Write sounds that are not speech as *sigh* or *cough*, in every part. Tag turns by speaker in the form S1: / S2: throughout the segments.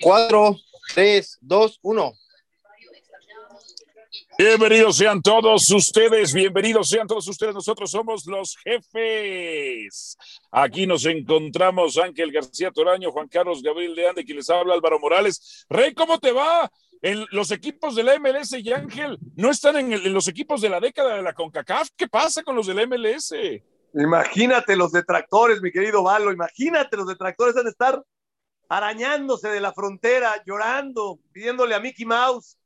S1: 4, 3, 2, 1.
S2: Bienvenidos sean todos ustedes, bienvenidos sean todos ustedes. Nosotros somos los jefes. Aquí nos encontramos Ángel García Toraño, Juan Carlos Gabriel de Ande, quien les habla Álvaro Morales. Rey, ¿cómo te va? En los equipos de la MLS y Ángel no están en, en los equipos de la década de la CONCACAF. ¿Qué pasa con los de la MLS?
S3: Imagínate los detractores, mi querido Valo, imagínate los detractores van a estar arañándose de la frontera, llorando, pidiéndole a Mickey Mouse.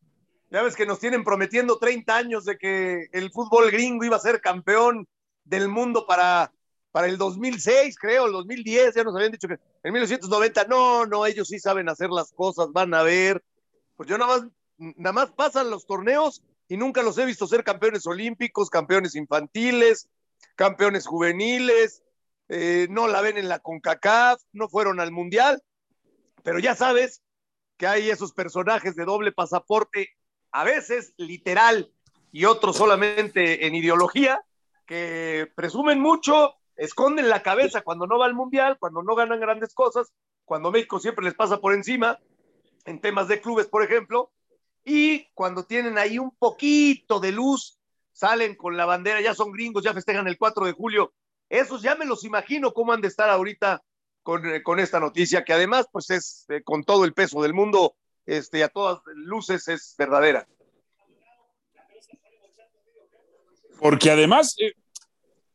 S3: Ya ves que nos tienen prometiendo 30 años de que el fútbol gringo iba a ser campeón del mundo para, para el 2006, creo, el 2010, ya nos habían dicho que en 1990, no, no, ellos sí saben hacer las cosas, van a ver. Pues yo nada más, nada más pasan los torneos y nunca los he visto ser campeones olímpicos, campeones infantiles, campeones juveniles, eh, no la ven en la CONCACAF, no fueron al Mundial, pero ya sabes que hay esos personajes de doble pasaporte, a veces literal y otros solamente en ideología, que presumen mucho, esconden la cabeza cuando no va al Mundial, cuando no ganan grandes cosas, cuando México siempre les pasa por encima, en temas de clubes, por ejemplo, y cuando tienen ahí un poquito de luz, salen con la bandera, ya son gringos, ya festejan el 4 de julio. Esos ya me los imagino cómo han de estar ahorita con, eh, con esta noticia, que además, pues es eh, con todo el peso del mundo, este, a todas luces es verdadera.
S2: Porque además, eh,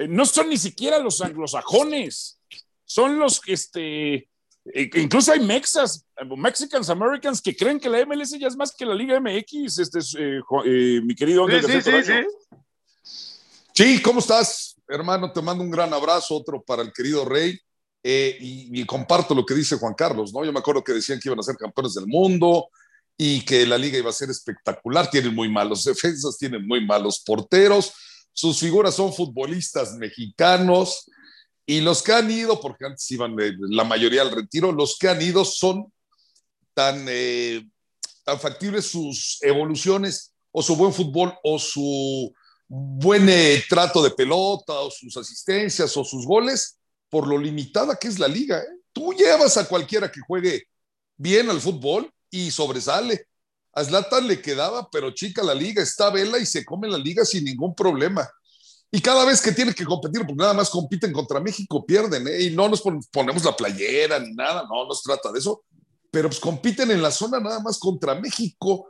S2: no son ni siquiera los anglosajones, son los que, este, incluso hay mexas, Mexicans Americans, que creen que la MLS ya es más que la Liga MX, este, eh, eh, mi querido
S3: Sí, sí, sí, sí.
S4: Sí, ¿cómo estás, hermano? Te mando un gran abrazo, otro para el querido Rey. Eh, y, y, comparto lo que dice Juan Carlos, ¿no? Yo me acuerdo que decían que iban a ser campeones del mundo y que la liga iba a ser espectacular. Tienen muy malos defensas, tienen muy malos porteros. Sus figuras son futbolistas mexicanos y los que han ido, porque antes iban eh, la mayoría al retiro, los que han ido son tan, eh, tan factibles sus evoluciones o su buen fútbol o su buen eh, trato de pelota o sus asistencias o sus goles por lo limitada que es la liga. ¿eh? Tú llevas a cualquiera que juegue bien al fútbol y sobresale. A Zlatan le quedaba, pero chica la liga, está vela y se come la liga sin ningún problema. Y cada vez que tiene que competir, porque nada más compiten contra México, pierden, ¿eh? y no nos pon ponemos la playera ni nada, no nos trata de eso, pero pues compiten en la zona nada más contra México.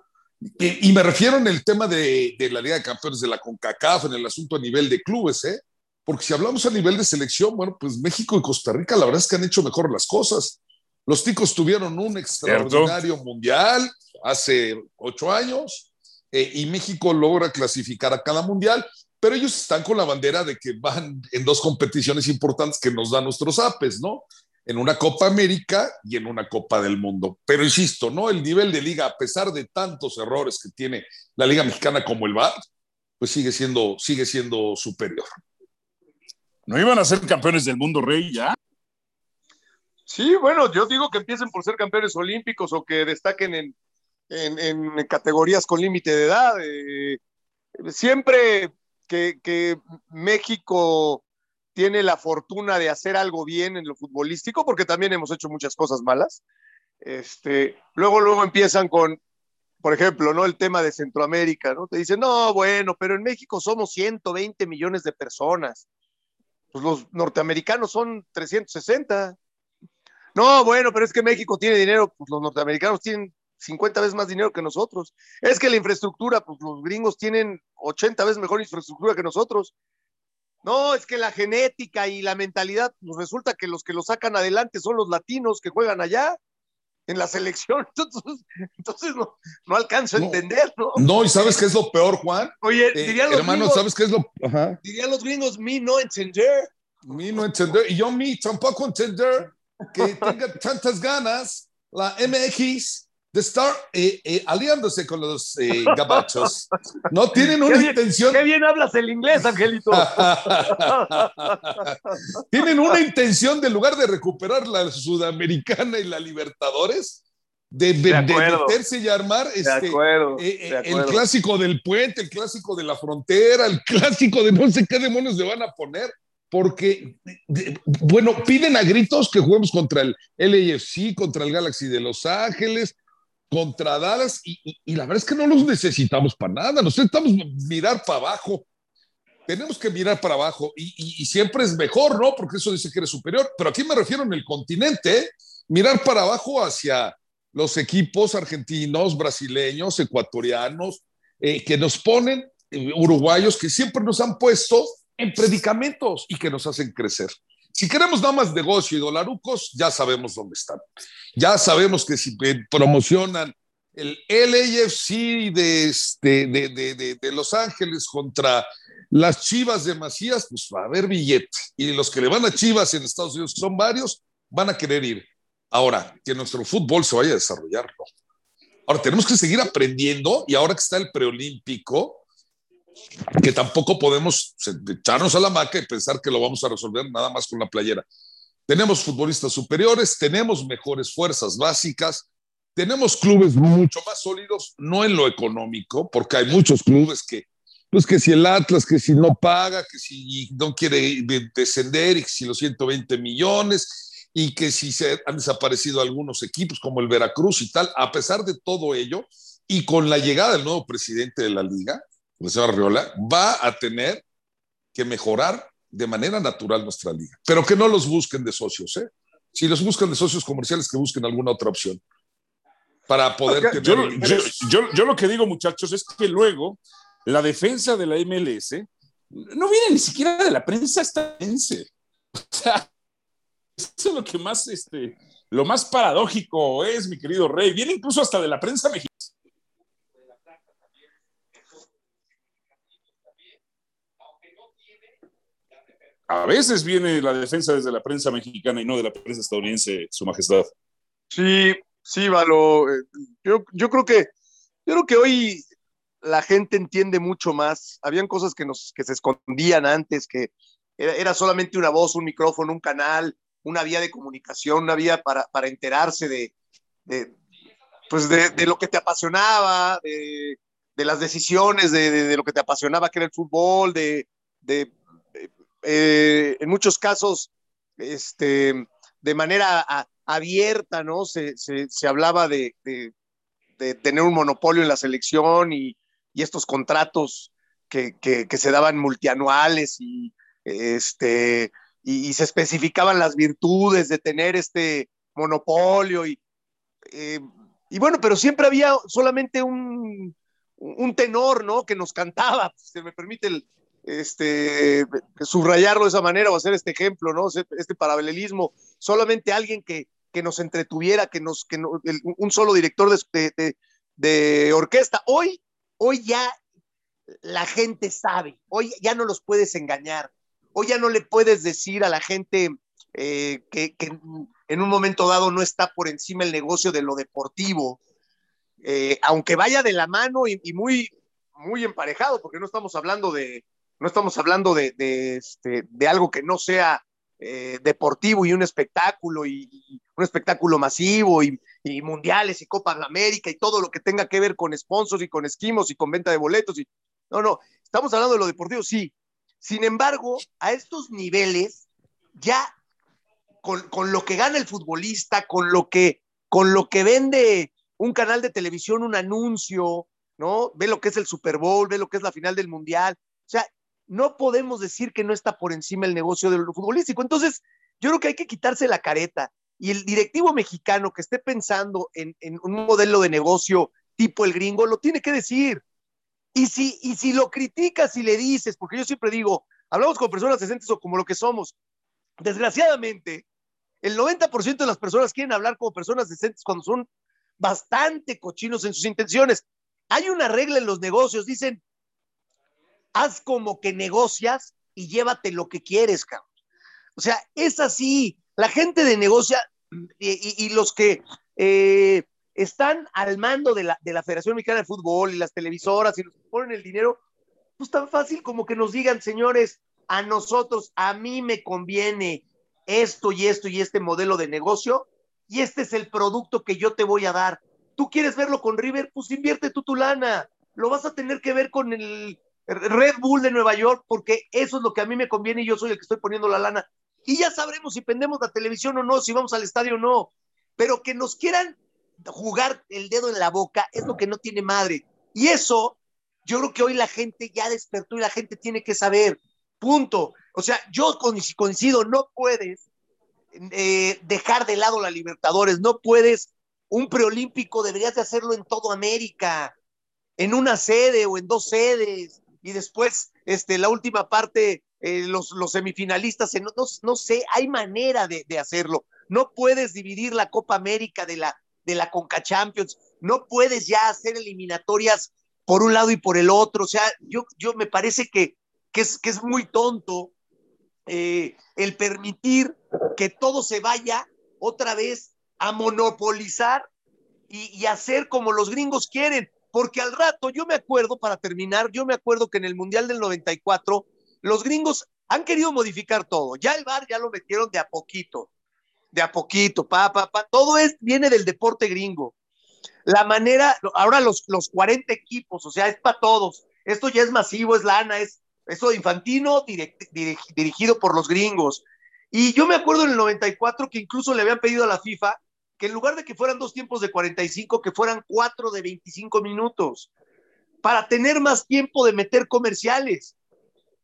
S4: Y, y me refiero en el tema de, de, la Liga de Campeones de la CONCACAF, en el asunto a nivel de clubes, ¿eh? Porque si hablamos a nivel de selección, bueno, pues México y Costa Rica la verdad es que han hecho mejor las cosas. Los ticos tuvieron un extraordinario ¿Cierto? mundial hace ocho años eh, y México logra clasificar a cada mundial, pero ellos están con la bandera de que van en dos competiciones importantes que nos dan nuestros apes, ¿no? En una Copa América y en una Copa del Mundo. Pero insisto, ¿no? El nivel de liga, a pesar de tantos errores que tiene la Liga Mexicana como el VAR, pues sigue siendo, sigue siendo superior.
S2: ¿No iban a ser campeones del mundo, Rey, ya?
S3: Sí, bueno, yo digo que empiecen por ser campeones olímpicos o que destaquen en, en, categorías con límite de edad. Eh, siempre que, que, México tiene la fortuna de hacer algo bien en lo futbolístico, porque también hemos hecho muchas cosas malas, este, luego, luego empiezan con, por ejemplo, ¿no? El tema de Centroamérica, ¿no? Te dicen, no, bueno, pero en México somos 120 millones de personas. Pues los norteamericanos son 360. No, bueno, pero es que México tiene dinero, pues los norteamericanos tienen 50 veces más dinero que nosotros. Es que la infraestructura, pues los gringos tienen 80 veces mejor infraestructura que nosotros. No, es que la genética y la mentalidad, pues resulta que los que lo sacan adelante son los latinos que juegan allá en la selección. *laughs* Entonces, entonces no, no alcanzo a entender, ¿no?
S4: No, y ¿sabes qué es lo peor, Juan?
S3: Oye,
S4: Eh,
S3: dirían los
S4: hermano,
S3: gringos,
S4: ¿sabes qué es lo Ajá.
S3: dirían los gringos, mi no entender.
S4: Mi no entender, y yo mi tampoco entender que *laughs* tenga tantas ganas la MX de estar eh, eh, aliándose con los eh, *laughs* gabachos. No tienen una
S3: bien,
S4: intención.
S3: qué bien hablas el inglés, Angelito. *laughs* *laughs*
S4: tienen una intención de lugar de recuperar la Sudamericana y la Libertadores, de, de,
S3: De
S4: de
S3: acuerdo.
S4: meterse y armar este,
S3: acuerdo,
S4: el clásico del puente, el clásico de la frontera, el clásico de no sé qué demonios le van a poner, porque, bueno, piden a gritos que juguemos contra el LAFC, contra el Galaxy de Los Ángeles, contra Dallas, y, y la verdad es que no los necesitamos para nada, necesitamos mirar para abajo. Tenemos que mirar para abajo y, y, siempre es mejor, ¿no? Porque eso dice que eres superior, pero aquí me refiero en el continente, ¿eh? mirar para abajo hacia los equipos argentinos, brasileños, ecuatorianos, eh, que nos ponen, eh, uruguayos, que siempre nos han puesto en predicamentos y que nos hacen crecer. Si queremos nada más negocio y dolarucos, ya sabemos dónde están. Ya sabemos que si promocionan el LAFC de, este, de, de, de, Los Ángeles contra las Chivas de Macías, pues va a haber billete. Y los que le van a Chivas en Estados Unidos, que son varios, van a querer ir. Ahora, que nuestro fútbol se vaya a desarrollar, Ahora, tenemos que seguir aprendiendo y ahora que está el preolímpico, que tampoco podemos echarnos a la maca y pensar que lo vamos a resolver nada más con la playera. Tenemos futbolistas superiores, tenemos mejores fuerzas básicas, tenemos clubes mucho más sólidos, no en lo económico, porque hay muchos clubes que, pues que si el Atlas, que si no paga, que si no quiere descender y que si los 120 millones y que si se han desaparecido algunos equipos como el Veracruz y tal, a pesar de todo ello y con la llegada del nuevo presidente de la liga, señor Arriola, va a tener que mejorar de manera natural nuestra liga, pero que no los busquen de socios, ¿eh? Si los buscan de socios comerciales, que busquen alguna otra opción para poder
S2: tener... Yo, yo, yo, yo, lo que digo, muchachos, es que luego la defensa de la MLS no viene ni siquiera de la prensa estadounidense. O sea, eso es lo que más, este, lo más paradójico es, mi querido Rey. Viene incluso hasta de la prensa mexicana. A veces viene la defensa desde la prensa mexicana y no de la prensa estadounidense, Su Majestad.
S3: Sí, sí, Valo. Eh, yo, yo creo que creo que hoy la gente entiende mucho más. Habían cosas que, nos, que se escondían antes, que era, solamente una voz, un micrófono, un canal, una vía de comunicación, una vía para, para enterarse de, de pues de, lo que te apasionaba, de, de las decisiones, de, lo que te apasionaba, que era el fútbol, de, eh, en muchos casos, este, de manera abierta, ¿no? Se, se, hablaba de, de, tener un monopolio en la selección y, y estos contratos que, que, se daban multianuales y, este, y, se especificaban las virtudes de tener este monopolio y, eh, y bueno, pero siempre había solamente un, un tenor, ¿no? Que nos cantaba, se me permite el, este, subrayarlo de esa manera o hacer este ejemplo, ¿no? Este paralelismo, solamente alguien que, que nos entretuviera, que nos, que no, un solo director de, de, de, orquesta. Hoy, hoy ya la gente sabe, hoy ya no los puedes engañar, hoy ya no le puedes decir a la gente eh, que, que, en un momento dado no está por encima el negocio de lo deportivo, eh, aunque vaya de la mano y, y muy, muy emparejado, porque no estamos hablando de, no estamos hablando de, de, este, de algo que no sea eh, deportivo y un espectáculo y, un espectáculo masivo y, y, mundiales y Copa de América y todo lo que tenga que ver con sponsors y con esquimos y con venta de boletos. Y, no, no, estamos hablando de lo deportivo, sí. Sin embargo, a estos niveles, ya con, con lo que gana el futbolista, con lo que, con lo que vende un canal de televisión, un anuncio, ¿no? Ve lo que es el Super Bowl, ve lo que es la final del Mundial. O sea, no podemos decir que no está por encima el negocio de lo futbolístico. Entonces, yo creo que hay que quitarse la careta. Y el directivo mexicano que esté pensando en, en un modelo de negocio tipo el gringo, lo tiene que decir. Y si, y si lo criticas y le dices, porque yo siempre digo, hablamos con personas decentes o como lo que somos, desgraciadamente, el 90% de las personas quieren hablar como personas decentes cuando son bastante cochinos en sus intenciones. Hay una regla en los negocios, dicen, haz como que negocias y llévate lo que quieres, cabrón. O sea, es así. La gente de negocia y, los que eh, están al mando de la, de la, Federación Mexicana de Fútbol y las televisoras y los que ponen el dinero, pues tan fácil como que nos digan, señores, a nosotros, a mí me conviene esto y esto y este modelo de negocio y este es el producto que yo te voy a dar. ¿Tú quieres verlo con River? Pues invierte tú tu lana. Lo vas a tener que ver con el Red Bull de Nueva York, porque eso es lo que a mí me conviene y yo soy el que estoy poniendo la lana. Y ya sabremos si pendemos la televisión o no, si vamos al estadio o no. Pero que nos quieran jugar el dedo en la boca es lo que no tiene madre. Y eso, yo creo que hoy la gente ya despertó y la gente tiene que saber. Punto. O sea, yo coincido, no puedes eh, dejar de lado la Libertadores, no puedes, un preolímpico deberías de hacerlo en toda América, en una sede o en dos sedes, y después este, la última parte, eh, los, los, semifinalistas, no, no, sé, hay manera de, de, hacerlo. No puedes dividir la Copa América de la, de la Conca Champions, no puedes ya hacer eliminatorias por un lado y por el otro, o sea, yo, yo me parece que, que, es, que es muy tonto eh, el permitir que todo se vaya otra vez a monopolizar y, hacer como los gringos quieren. Porque al rato, yo me acuerdo, para terminar, yo me acuerdo que en el Mundial del 94, los gringos han querido modificar todo. Ya el bar ya lo metieron de a poquito, de a poquito, pa, pa, pa. Todo es, viene del deporte gringo. La manera, ahora los, los 40 equipos, o sea, es para todos. Esto ya es masivo, es lana, es, eso infantino direct, dirig, dirigido por los gringos. Y yo me acuerdo en el 94 que incluso le habían pedido a la FIFA que en lugar de que fueran dos tiempos de 45, que fueran cuatro de 25 minutos, para tener más tiempo de meter comerciales.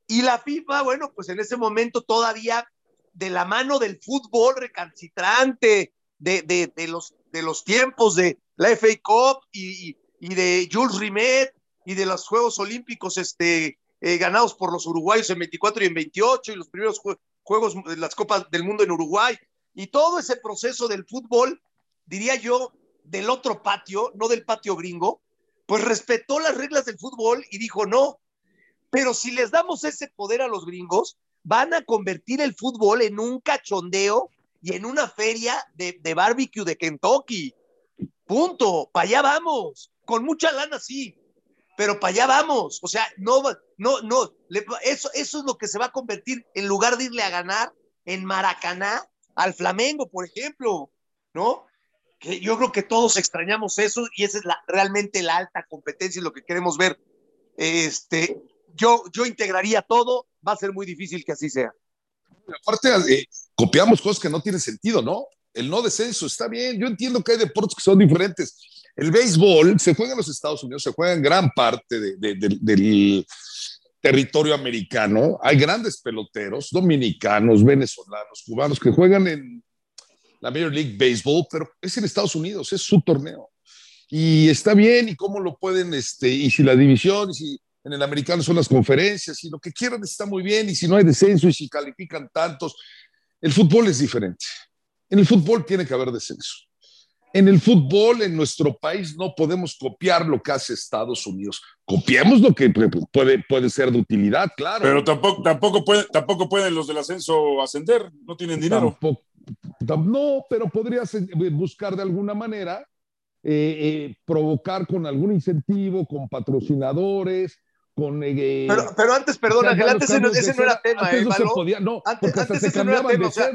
S3: Y la FIFA, bueno, pues en ese momento todavía de la mano del fútbol recalcitrante, de, de, los, de los tiempos de la FA Cup y, y de Jules Rimet y de los Juegos Olímpicos este, eh, ganados por los uruguayos en 24 y en 28 y los primeros jue juegos de las Copas del Mundo en Uruguay y todo ese proceso del fútbol, diría yo, del otro patio, no del patio gringo, pues respetó las reglas del fútbol y dijo no. Pero si les damos ese poder a los gringos, van a convertir el fútbol en un cachondeo y en una feria de, de barbecue de Kentucky. Punto, para allá vamos, con mucha lana sí, pero para allá vamos. O sea, no, no, no, eso, eso es lo que se va a convertir en lugar de irle a ganar en Maracaná al Flamengo, por ejemplo, ¿no? Que yo creo que todos extrañamos eso y esa es la, realmente la alta competencia y lo que queremos ver. Este, yo, yo integraría todo, va a ser muy difícil que así sea.
S4: Aparte, eh, copiamos cosas que no tienen sentido, ¿no? El no descenso está bien. Yo entiendo que hay deportes que son diferentes. El béisbol se juega en los Estados Unidos, se juega en gran parte de, de, de, del territorio americano. Hay grandes peloteros, dominicanos, venezolanos, cubanos, que juegan en la Major League Baseball, pero es en Estados Unidos, es su torneo. Y está bien, y cómo lo pueden, este, y si la división, y si en el americano son las conferencias, y lo que quieran está muy bien, y si no hay descenso, y si califican tantos, el fútbol es diferente. En el fútbol tiene que haber descenso. En el fútbol, en nuestro país, no podemos copiar lo que hace Estados Unidos. Copiemos lo que puede, puede ser de utilidad, claro.
S2: Pero tampoco, tampoco, puede, tampoco pueden los del ascenso ascender, no tienen dinero.
S4: Tampoco, no, pero podrías buscar de alguna manera eh, eh, provocar con algún incentivo, con patrocinadores, con... Eh,
S3: pero, pero, antes, perdón, Ángel, antes ese, no, ese no era tema,
S4: antes
S3: ¿eh,
S4: no, se podía, no
S3: antes, antes ese no era tema, o sea,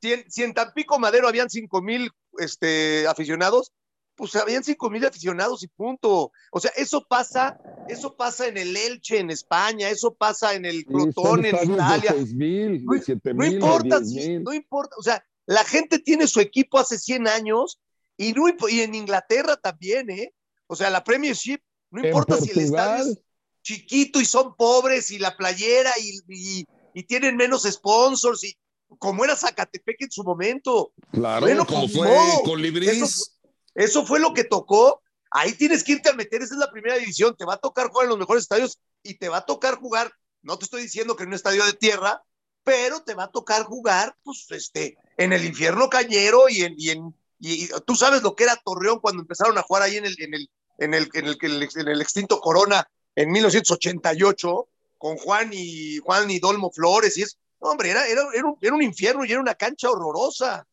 S3: si, en, si en Tampico Madero habían cinco mil este, aficionados, pues habían cinco mil aficionados y punto. O sea, eso pasa, eso pasa en el Elche en España, eso pasa en el Crotón en Italia.
S4: De 6, mil,
S3: no,
S4: de 7,
S3: no importa, no importa, o sea, la gente tiene su equipo hace 100 años y, no, y en Inglaterra también, ¿eh? O sea, la Premiership, no importa si el estadio es chiquito y son pobres y la playera y, y, y tienen menos sponsors y como era Zacatepec en su momento.
S4: Claro, bueno, como pues, fue no, con Libris.
S3: Eso, eso, fue lo que tocó. Ahí tienes que irte a meter, esa es la primera división. Te va a tocar jugar en los mejores estadios y te va a tocar jugar, no te estoy diciendo que en un estadio de tierra, pero te va a tocar jugar, pues, este, en el infierno cañero y en, y en y, y tú sabes lo que era Torreón cuando empezaron a jugar ahí en el, en el, en el, en el, en el, en el extinto Corona en 1988 con Juan y Juan y Dolmo Flores y es, hombre, era, era, era, un, era, un, infierno y era una cancha horrorosa.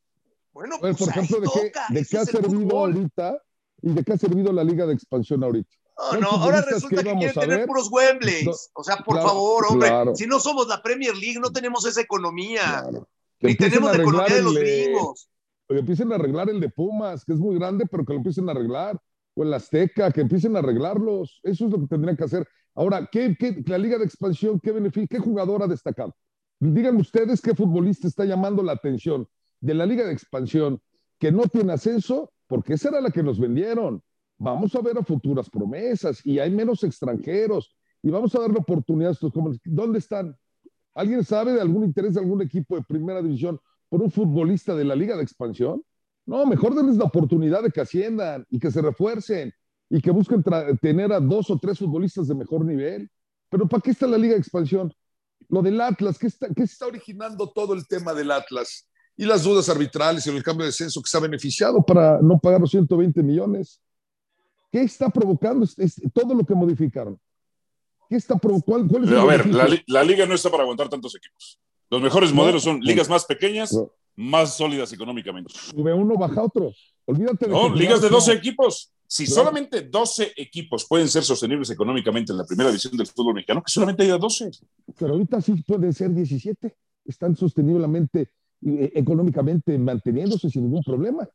S3: Bueno,
S4: pues, por ejemplo, ¿de qué, ¿de qué ha servido fútbol. ahorita y de qué ha servido la Liga de Expansión ahorita?
S3: No, no, ahora resulta que, que quieren tener puros Wembleys. No, o sea, por claro, favor, hombre, claro. si no somos la Premier League, no tenemos esa economía. Claro. Ni tenemos la economía de los gringos.
S4: Que empiecen a arreglar el de Pumas, que es muy grande, pero que lo empiecen a arreglar. O el Azteca, que empiecen a arreglarlos. Eso es lo que tendrían que hacer. Ahora, ¿qué, qué, la Liga de Expansión, qué beneficio, qué jugador ha destacado? Díganme ustedes qué futbolista está llamando la atención de la Liga de Expansión que no tiene ascenso, porque esa era la que nos vendieron. Vamos a ver a futuras promesas y hay menos extranjeros y vamos a darle oportunidades. ¿Dónde están? ¿Alguien sabe de algún interés de algún equipo de primera división por un futbolista de la Liga de Expansión? No, mejor denles la oportunidad de que asciendan y que se refuercen y que busquen tener a dos o tres futbolistas de mejor nivel. Pero ¿para qué está la Liga de Expansión? Lo del Atlas, ¿qué está, qué está originando todo el tema del Atlas? Y las dudas arbitrales y el cambio de censo que se ha beneficiado para no pagar los 120 millones. ¿Qué está provocando todo lo que modificaron? ¿Qué está provocando?
S5: A ver, la, liga no está para aguantar tantos equipos. Los mejores modelos son ligas más pequeñas, más sólidas económicamente.
S4: Sube uno, baja otro. Olvídate de
S5: No, ligas de 12 equipos. Si solamente 12 equipos pueden ser sostenibles económicamente en la primera división del fútbol mexicano, que solamente haya 12.
S4: Pero ahorita sí pueden ser 17. Están sosteniblemente, eh, económicamente manteniéndose sin ningún problema.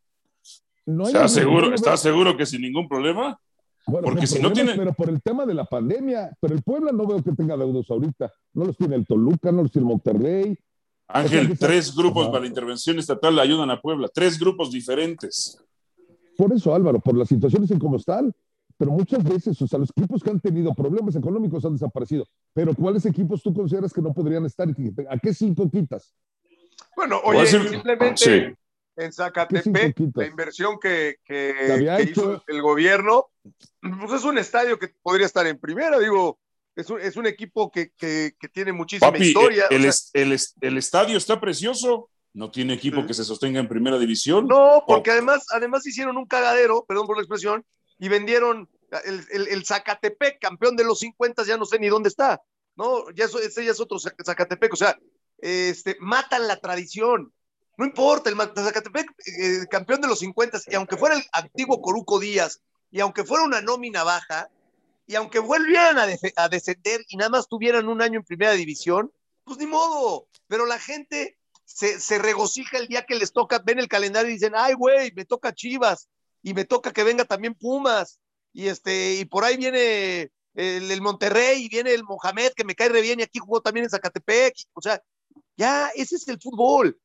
S5: No ¿Estás seguro, ¿Está seguro que sin ningún problema? Porque si no tiene.
S4: Pero por el tema de la pandemia, pero el Puebla no veo que tenga deudos ahorita. No los tiene el Toluca, no los tiene Monterrey.
S5: Ángel, tres grupos para la intervención estatal le ayudan a Puebla, tres grupos diferentes.
S4: Por eso, Álvaro, por las situaciones en cómo están. Pero muchas veces, o sea, los equipos que han tenido problemas económicos han desaparecido. Pero ¿cuáles equipos tú consideras que no podrían estar? ¿A qué cinco quitas?
S3: Bueno, oye, simplemente en Zacatepec, la inversión que, hizo el gobierno, pues es un estadio que podría estar en primera, digo, es un, es un equipo que, tiene muchísima historia.
S5: El, el, estadio está precioso. ¿No tiene equipo que se sostenga en primera división?
S3: No, porque además, además hicieron un cagadero, perdón por la expresión, y vendieron el, el, Zacatepec, campeón de los 50, ya no sé ni dónde está, ¿no? Ya ese ya es otro Zacatepec, o sea, este, matan la tradición. No importa, el Zacatepec, eh, campeón de los 50, y aunque fuera el antiguo Coruco Díaz, y aunque fuera una nómina baja, y aunque volvieran a, a descender y nada más tuvieran un año en primera división, pues ni modo, pero la gente se, regocija el día que les toca, ven el calendario y dicen, ay, güey, me toca Chivas y me toca que venga también Pumas y este y por ahí viene el, Monterrey y viene el Mohamed que me cae re bien y aquí jugó también en Zacatepec, o sea, ya ese es el fútbol.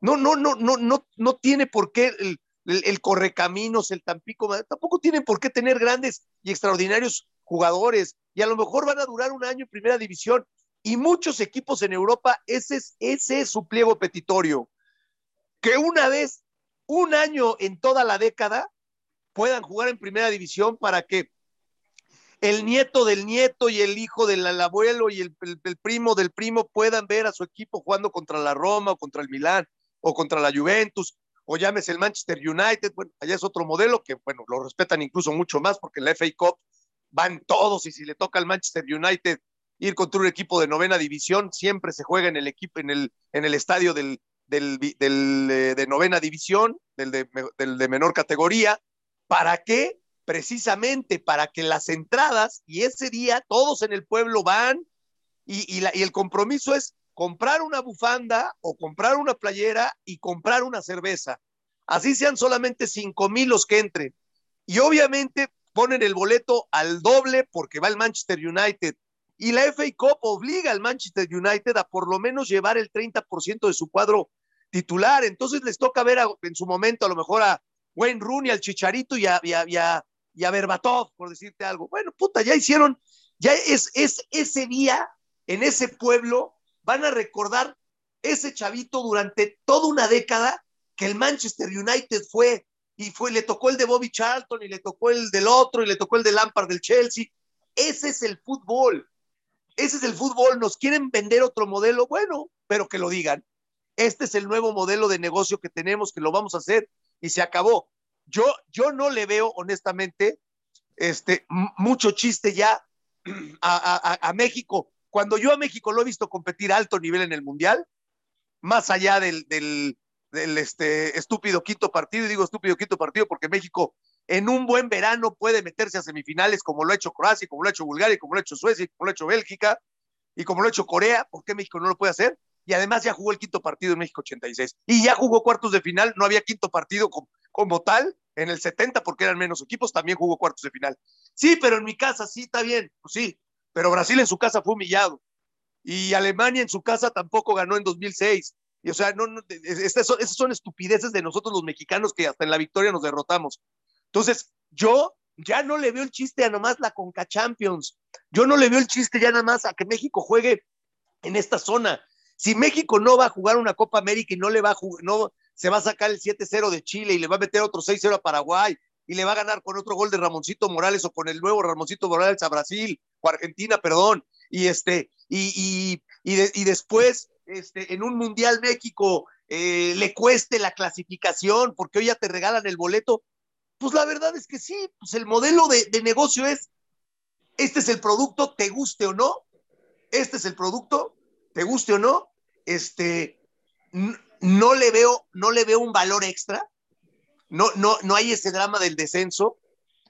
S3: No, no, no, no, no, no tiene por qué el, el, Correcaminos, el Tampico, tampoco tienen por qué tener grandes y extraordinarios jugadores. Y a lo mejor van a durar un año en primera división y muchos equipos en Europa, ese es, ese es su pliego petitorio. Que una vez, un año en toda la década, puedan jugar en primera división para que el nieto del nieto y el hijo del abuelo y el, primo del primo puedan ver a su equipo jugando contra la Roma o contra el Milán o contra la Juventus o llámese el Manchester United. Bueno, allá es otro modelo que, bueno, lo respetan incluso mucho más porque en la FA Cup van todos y si le toca al Manchester United ir contra un equipo de novena división, siempre se juega en el equipo, en el, en el estadio del, del, eh, de novena división, del de, del de menor categoría. ¿Para qué? Precisamente para que las entradas y ese día todos en el pueblo van y, y, la, y el compromiso es comprar una bufanda o comprar una playera y comprar una cerveza. Así sean solamente cinco mil los que entren. Y obviamente ponen el boleto al doble porque va el Manchester United y la FA Cup obliga al Manchester United a por lo menos llevar el 30% de su cuadro titular. Entonces les toca ver en su momento a lo mejor a Wayne Rooney, al Chicharito y a, y a, a, Berbatov, por decirte algo. Bueno, puta, ya hicieron, ya es, es ese día en ese pueblo, van a recordar ese chavito durante toda una década que el Manchester United fue y fue, le tocó el de Bobby Charlton y le tocó el del otro y le tocó el de Lampard del Chelsea. Ese es el fútbol. Ese es el fútbol, nos quieren vender otro modelo, bueno, pero que lo digan. Este es el nuevo modelo de negocio que tenemos, que lo vamos a hacer y se acabó. Yo, yo no le veo, honestamente, este, mucho chiste ya a, México. Cuando yo a México lo he visto competir a alto nivel en el Mundial, más allá del, del, del este, estúpido quinto partido, y digo estúpido quinto partido porque México en un buen verano puede meterse a semifinales como lo ha hecho Croacia, como lo ha hecho Bulgaria, como lo ha hecho Suecia, como lo ha hecho Bélgica y como lo ha hecho Corea. ¿Por qué México no lo puede hacer? Y además ya jugó el quinto partido en México 86 y ya jugó cuartos de final. No había quinto partido como, tal en el 70 porque eran menos equipos, también jugó cuartos de final. Sí, pero en mi casa sí está bien, pues sí, pero Brasil en su casa fue humillado. Y Alemania en su casa tampoco ganó en 2006. Y, o sea, no, no esas son estupideces de nosotros los mexicanos que hasta en la victoria nos derrotamos. Entonces, yo ya no le veo el chiste a nomás la Conca Champions. Yo no le veo el chiste ya nada más a que México juegue en esta zona. Si México no va a jugar una Copa América y no le va a no se va a sacar el 7-0 de Chile y le va a meter otro 6-0 a Paraguay y le va a ganar con otro gol de Ramoncito Morales o con el nuevo Ramoncito Morales a Brasil o Argentina, perdón. Y este, y, y, y, después, este, en un Mundial México eh, le cueste la clasificación porque hoy ya te regalan el boleto. Pues la verdad es que sí, pues el modelo de, de negocio es, este es el producto, te guste o no, este es el producto, te guste o no, este, no le veo, no le veo un valor extra, no, no, no hay ese drama del descenso,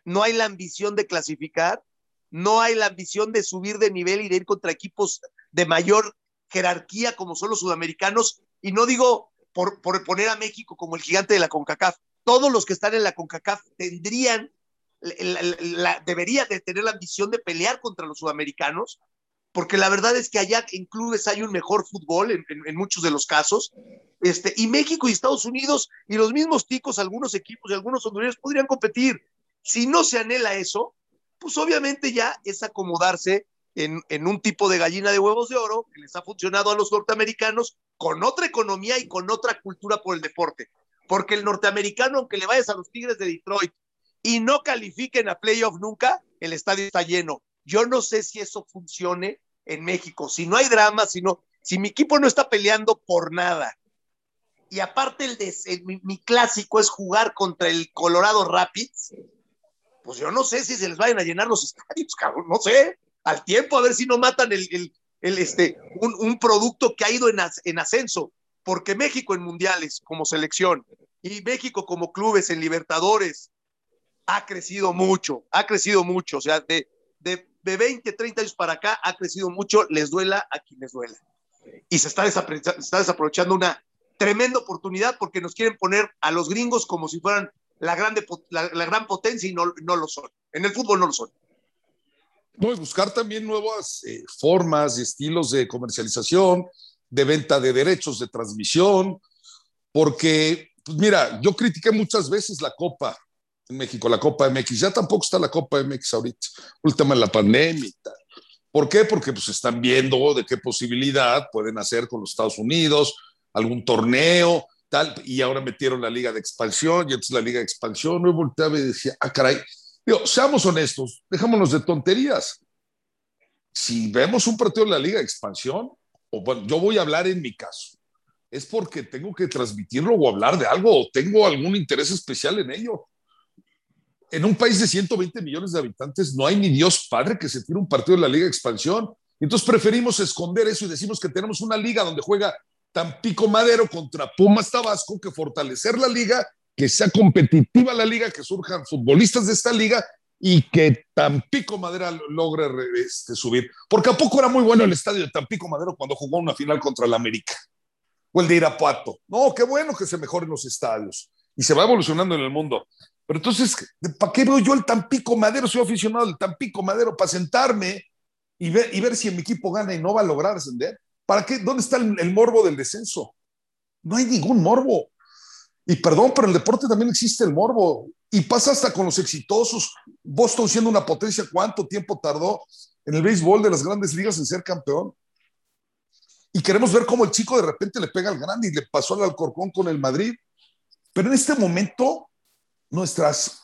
S3: no hay la ambición de clasificar, no hay la ambición de subir de nivel y de ir contra equipos de mayor jerarquía como son los sudamericanos, y no digo por, por poner a México como el gigante de la CONCACAF, todos los que están en la CONCACAF tendrían, la, deberían de tener la ambición de pelear contra los sudamericanos, porque la verdad es que allá en clubes hay un mejor fútbol en, muchos de los casos, este, y México y Estados Unidos y los mismos ticos, algunos equipos y algunos hondureños podrían competir. Si no se anhela eso, pues obviamente ya es acomodarse en, un tipo de gallina de huevos de oro que les ha funcionado a los norteamericanos con otra economía y con otra cultura por el deporte. Porque el norteamericano, aunque le vayas a los Tigres de Detroit y no califiquen a playoff nunca, el estadio está lleno. Yo no sé si eso funcione en México. Si no hay drama, si, no, si mi equipo no está peleando por nada, y aparte el de, mi, clásico es jugar contra el Colorado Rapids, pues yo no sé si se les vayan a llenar los *laughs* estadios, cabrón, no sé, al tiempo, a ver si no matan el, este, un, producto que ha ido en ascenso, porque México en mundiales como selección y México como clubes en Libertadores ha crecido mucho, ha crecido mucho, o sea, de, de, de 20, 30 años para acá ha crecido mucho, les duela a quien les duela. Y se está, se está desaprovechando una tremenda oportunidad porque nos quieren poner a los gringos como si fueran la, grande, la, la gran potencia y no, no, lo son. En el fútbol no lo son.
S4: No, buscar también nuevas eh, formas y estilos de comercialización, de venta de derechos de transmisión, porque, pues mira, yo critiqué muchas veces la Copa en México, la Copa MX, ya tampoco está la Copa MX ahorita, última en la pandemia y tal. ¿Por qué? Porque pues están viendo de qué posibilidad pueden hacer con los Estados Unidos, algún torneo, tal, y ahora metieron la liga de expansión, y entonces la liga de expansión, yo volteaba y decía, ah, caray, digo, seamos honestos, dejémonos de tonterías. Si vemos un partido de la liga de expansión, o bueno, yo voy a hablar en mi caso, es porque tengo que transmitirlo o hablar de algo, o tengo algún interés especial en ello. En un país de 120 millones de habitantes no hay ni Dios padre que se tire un partido de la liga de expansión. Entonces preferimos esconder eso y decimos que tenemos una liga donde juega Tampico Madero contra Pumas Tabasco, que fortalecer la liga, que sea competitiva la liga, que surjan futbolistas de esta liga y que Tampico Madero logre este, subir. Porque a poco era muy bueno el estadio de Tampico Madero cuando jugó una final contra el América o el de Irapuato. No, qué bueno que se mejoren los estadios y se va evolucionando en el mundo. Pero entonces, ¿para qué veo yo el Tampico Madero? Soy aficionado del Tampico Madero para sentarme y ver, y ver si mi equipo gana y no va a lograr ascender. ¿Para qué? ¿Dónde está el, el, morbo del descenso? No hay ningún morbo. Y perdón, pero en el deporte también existe el morbo. Y pasa hasta con los exitosos. Boston siendo una potencia, ¿cuánto tiempo tardó en el béisbol de las grandes ligas en ser campeón? Y queremos ver cómo el chico de repente le pega al grande y le pasó al Alcorcón con el Madrid. Pero en este momento, nuestras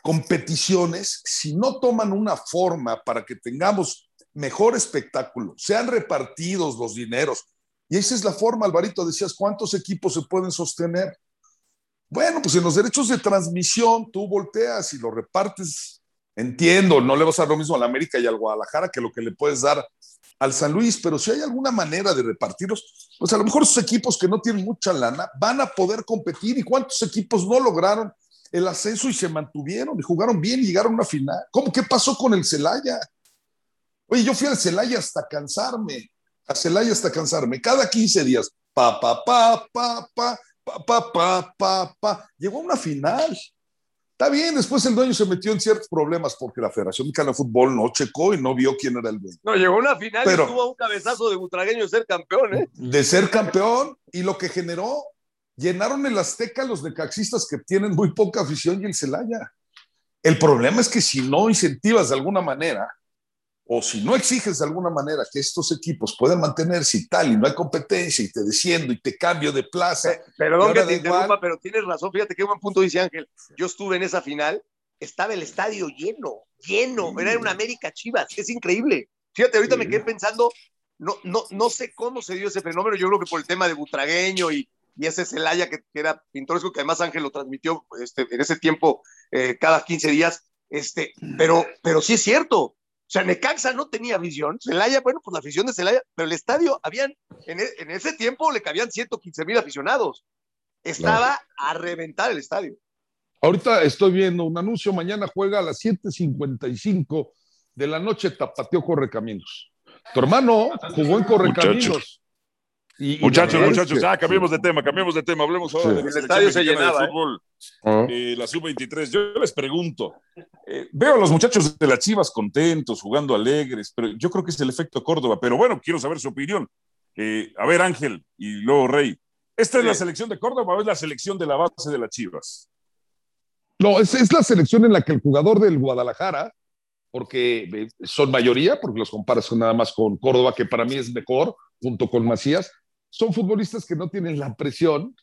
S4: competiciones, si no toman una forma para que tengamos mejor espectáculo, sean repartidos los dineros. Y esa es la forma, Alvarito, decías, ¿cuántos equipos se pueden sostener? Bueno, pues en los derechos de transmisión tú volteas y lo repartes. Entiendo, no le vas a dar lo mismo a la América y al Guadalajara que lo que le puedes dar al San Luis, pero si hay alguna manera de repartirlos, pues a lo mejor esos equipos que no tienen mucha lana van a poder competir. ¿Y cuántos equipos no lograron el ascenso y se mantuvieron y jugaron bien y llegaron a una final? ¿Cómo? ¿Qué pasó con el Celaya? Oye, yo fui al Celaya hasta cansarme, a Celaya hasta cansarme, cada 15 días, pa, pa, pa, pa, pa, pa, pa, pa, pa, pa, llegó a una final.
S6: Está bien, después el dueño se metió en ciertos problemas porque la Federación Mexicana de Fútbol no checó y no vio quién era el dueño.
S3: No, llegó a una final
S6: Pero-
S3: y tuvo un cabezazo de Butragueño de ser campeón, ¿eh?
S6: De ser campeón y lo que generó, llenaron el Azteca los necaxistas que tienen muy poca afición y el Celaya. El problema es que si no incentivas de alguna manera o si no exiges de alguna manera que estos equipos puedan mantenerse y tal, y no hay competencia, y te desciendo y te cambio de plaza.
S3: Perdón que te interrumpa,
S6: igual.
S3: pero tienes razón. Fíjate qué buen punto dice Ángel. Yo estuve en esa final, estaba el estadio lleno, lleno. Era una América Chivas, es increíble. Fíjate, ahorita me quedé pensando, no, no, no sé cómo se dio ese fenómeno. Yo creo que por el tema de Butragueño y, y ese Celaya que, que era pintoresco, que además Ángel lo transmitió este, en ese tiempo eh, cada 15 días. Este, pero, pero sí es cierto. O sea, Necaxa no tenía visión. Celaya, bueno, pues la afición de Celaya, pero el estadio, habían, en, e- en ese tiempo le cabían 115 mil aficionados. Estaba a reventar el estadio.
S4: Ahorita estoy viendo un anuncio, mañana juega a las 7.55 de la noche Tapateo Correcaminos. Tu hermano jugó en Correcaminos. Y
S5: Muchachos, muchachos, ah, cambiemos de tema, cambiemos de tema. Hablemos ahora
S4: Sí.
S5: de la
S3: El
S5: selección
S3: estadio se
S5: mexicana de
S3: ¿eh?
S5: fútbol,
S4: Ah.
S5: eh, la sub-23. Yo les pregunto, eh, veo a los muchachos de las Chivas contentos, jugando alegres, pero yo creo que es el efecto Córdoba. Pero bueno, quiero saber su opinión. Eh, a ver, Ángel y luego Rey, ¿esta es la selección de Córdoba o es la selección de la base de las Chivas?
S4: No, es, es la selección en la que el jugador del Guadalajara, porque son mayoría, porque los comparas con nada más con Córdoba, que para mí es mejor, junto con Macías, son futbolistas que no tienen la presión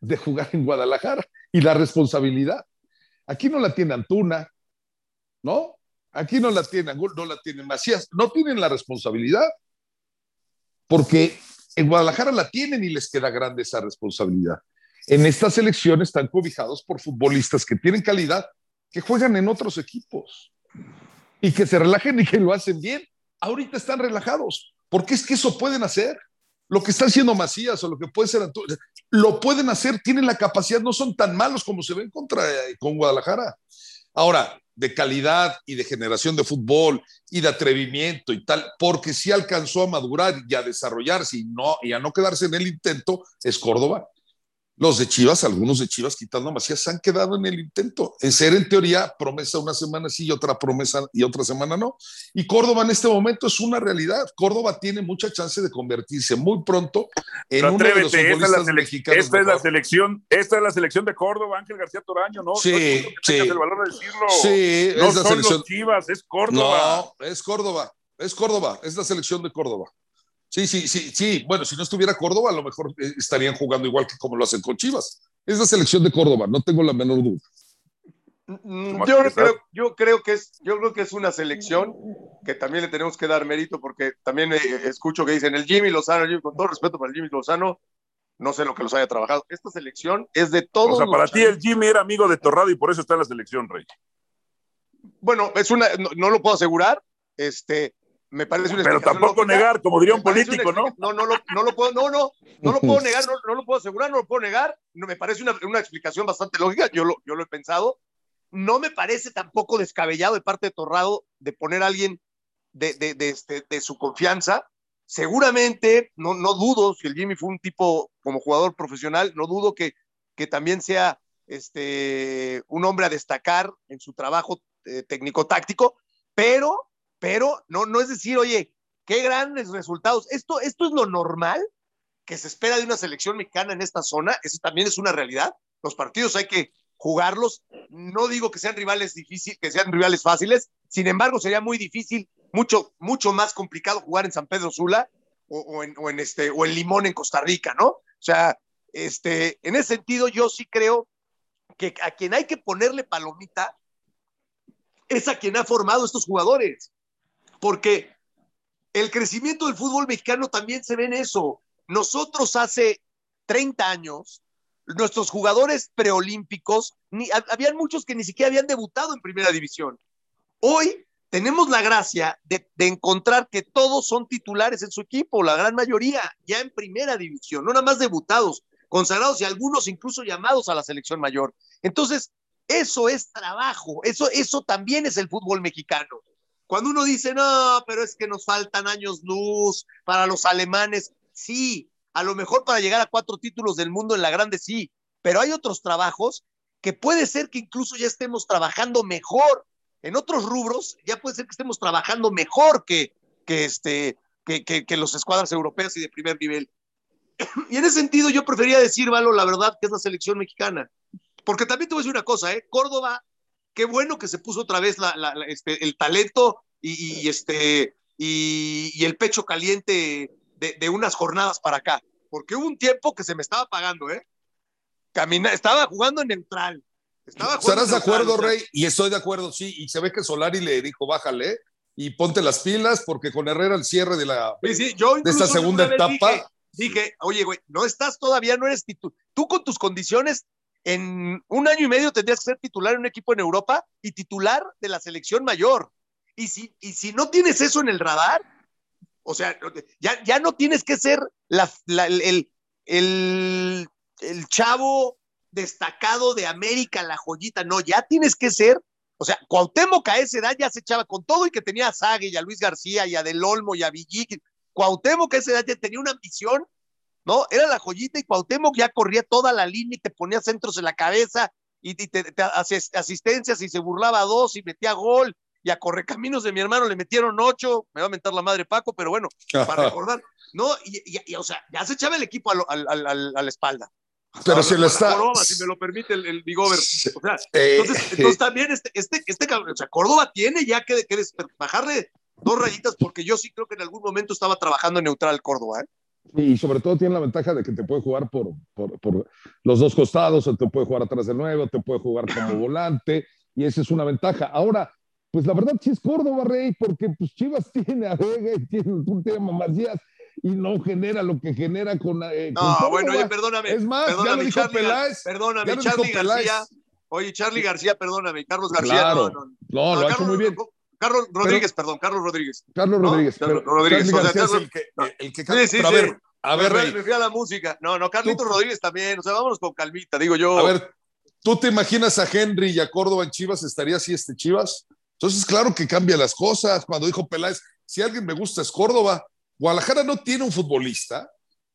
S4: de jugar en Guadalajara y la responsabilidad. Aquí no la tiene Antuna, ¿no? Aquí no la tiene Angulo, no la tiene Macías, no tienen la responsabilidad, porque en Guadalajara la tienen y les queda grande esa responsabilidad. En esta selección están cobijados por futbolistas que tienen calidad, que juegan en otros equipos y que se relajen y que lo hacen bien. Ahorita están relajados, porque es que eso pueden hacer. Lo que está haciendo Macías o lo que puede ser Antuna, lo pueden hacer, tienen la capacidad, no son tan malos como se ven contra, eh, con Guadalajara. Ahora, de calidad y de generación de fútbol y de atrevimiento y tal, porque sí alcanzó a madurar y a desarrollarse y, no, y a no quedarse en el intento, es Córdoba. Los de Chivas, algunos de Chivas, quitando a Macías, se han quedado en el intento. En ser, en teoría, promesa una semana sí y otra promesa y otra semana no. Y Córdoba en este momento es una realidad. Córdoba tiene mucha chance de convertirse muy pronto en uno de los
S5: atrévete, esta es la,
S4: futbolistas
S5: selec-
S4: mexicanos.
S5: esta es la selección, esta es la selección de Córdoba, Ángel García Toraño, ¿no?
S4: Sí,
S5: no es que
S4: sí.
S5: el valor de decirlo.
S4: Sí,
S5: no
S4: es la
S5: son
S4: selección.
S5: los Chivas, es Córdoba.
S4: No, es Córdoba, es Córdoba, es la selección de Córdoba. Sí, sí, sí, sí. Bueno, si no estuviera Córdoba, a lo mejor eh, estarían jugando igual que como lo hacen con Chivas. Es la selección de Córdoba, no tengo la menor duda.
S3: Mm, Yo
S5: ¿qué
S3: creo, yo creo que es, yo creo que es una selección que también le tenemos que dar mérito porque también eh, escucho que dicen el Jimmy Lozano, yo, con todo respeto para el Jimmy Lozano, no sé lo que los haya trabajado. Esta selección es de todos.
S5: O sea, para ti el Jimmy era amigo de Torrado y por eso está en la selección, Rey.
S3: Bueno, es una, no, no lo puedo asegurar. Este, me parece una
S5: Pero tampoco
S3: lógica.
S5: negar, como diría un político, ¿no?
S3: No, no, lo, no lo puedo, no, no, no lo puedo negar, no, no lo puedo asegurar, no lo puedo negar. No, me parece una, una explicación bastante lógica, yo lo, yo lo he pensado. No me parece tampoco descabellado de parte de Torrado de poner a alguien de, de, de, este, de su confianza. Seguramente, no, no dudo, si el Jimmy fue un tipo como jugador profesional, no dudo que, que también sea este, un hombre a destacar en su trabajo eh, técnico-táctico, pero, pero no, no es decir, oye, qué grandes resultados. Esto, esto es lo normal que se espera de una selección mexicana en esta zona, eso también es una realidad. Los partidos hay que jugarlos. No digo que sean rivales difíciles, que sean rivales fáciles. Sin embargo, sería muy difícil, mucho, mucho más complicado jugar en San Pedro Sula o, o en, este, o en Limón en Costa Rica, ¿no? O sea, este, en ese sentido, yo sí creo que a quien hay que ponerle palomita es a quien ha formado estos jugadores. Porque el crecimiento del fútbol mexicano también se ve en eso. Nosotros hace 30 años, nuestros jugadores preolímpicos, ni, habían muchos que ni siquiera habían debutado en primera división. Hoy tenemos la gracia de, de, encontrar que todos son titulares en su equipo, la gran mayoría ya en primera división, no nada más debutados, consagrados y algunos incluso llamados a la selección mayor. Entonces, eso es trabajo, eso, eso también es el fútbol mexicano. Cuando uno dice, no, pero es que nos faltan años luz para los alemanes, sí, a lo mejor para llegar a cuatro títulos del mundo en la grande, sí, pero hay otros trabajos que puede ser que incluso ya estemos trabajando mejor. En otros rubros, ya puede ser que estemos trabajando mejor que, que, este, que, que, que los escuadras europeas y de primer nivel. Y en ese sentido, yo prefería decir, Valo, la verdad, que es la selección mexicana. Porque también te voy a decir una cosa, ¿eh? Córdoba, qué bueno que se puso otra vez la, la, la, este, el talento y, y este, y, y, el pecho caliente de, de, unas jornadas para acá. Porque hubo un tiempo que se me estaba pagando, ¿eh? Camina, estaba jugando en neutral. Estaba
S4: ¿Estarás de acuerdo, neutral, Rey? Y estoy de acuerdo, sí. Y se ve que Solari le dijo, bájale y ponte las pilas, porque con Herrera el cierre de, la,
S3: sí, sí, yo
S4: de esta segunda etapa.
S3: Dije, dije, oye, güey, no estás todavía, no eres titular. Tú con tus condiciones, en un año y medio tendrías que ser titular en un equipo en Europa y titular de la selección mayor. Y si, y si no tienes eso en el radar, o sea, ya, ya no tienes que ser la, el, el, el, chavo destacado de América, la joyita, no, ya tienes que ser, o sea, Cuauhtémoc a esa edad ya se echaba con todo y que tenía a Sague y a Luis García y a Del Olmo y a Villiqui, Cuauhtémoc a esa edad ya tenía una ambición, ¿no? Era la joyita y Cuauhtémoc ya corría toda la línea y te ponía centros en la cabeza y, y te, te hacía asistencias y se burlaba a dos y metía gol y a Correcaminos de mi hermano le metieron ocho, me va a mentar la madre Paco, pero bueno, para *laughs* recordar, ¿no? Y, y, y, o sea, ya se echaba el equipo al, al, al, a la espalda.
S4: Pero si lo está.
S3: Córdoba, si me lo permite el, el Bigover. O sea, eh, entonces, entonces, también este, este, este o sea, Córdoba tiene ya que, que bajarle dos rayitas, porque yo sí creo que en algún momento estaba trabajando neutral Córdoba, ¿eh?
S7: Y sobre todo tiene la ventaja de que te puede jugar por, por, por los dos costados, o te puede jugar atrás de nuevo, te puede jugar como *clears throat* volante, y esa es una ventaja. Ahora, pues la verdad sí es Córdoba, Rey, porque pues Chivas *laughs* tiene a Vega y tiene, tú tienes a Macías y no genera lo que genera con. Eh,
S3: no,
S7: con
S3: bueno, oye, perdóname.
S7: Es más,
S3: perdóname,
S7: ya lo dijo
S3: Charlie,
S7: Peláez.
S3: Perdóname, Charlie García. Oye, Charlie García, perdóname, Carlos García.
S7: Claro.
S3: No, no,
S7: no, lo ha hecho muy bien.
S3: Carlos Rodríguez, pero, perdón, Carlos Rodríguez.
S7: Carlos Rodríguez.
S3: Carlos Rodríguez.
S4: O sea, Carlos, es el que, el que sí, sí, pero a ver,
S3: sí.
S4: a ver,
S3: me, a la música. No, no, Carlitos ¿Tú? Rodríguez también. O sea, vámonos con calmita, digo yo.
S4: A ver, ¿tú te imaginas a Henry y a Córdoba en Chivas? ¿Estaría así este Chivas? Entonces, claro que cambia las cosas. Cuando dijo Peláez, si alguien me gusta es Córdoba. Guadalajara no tiene un futbolista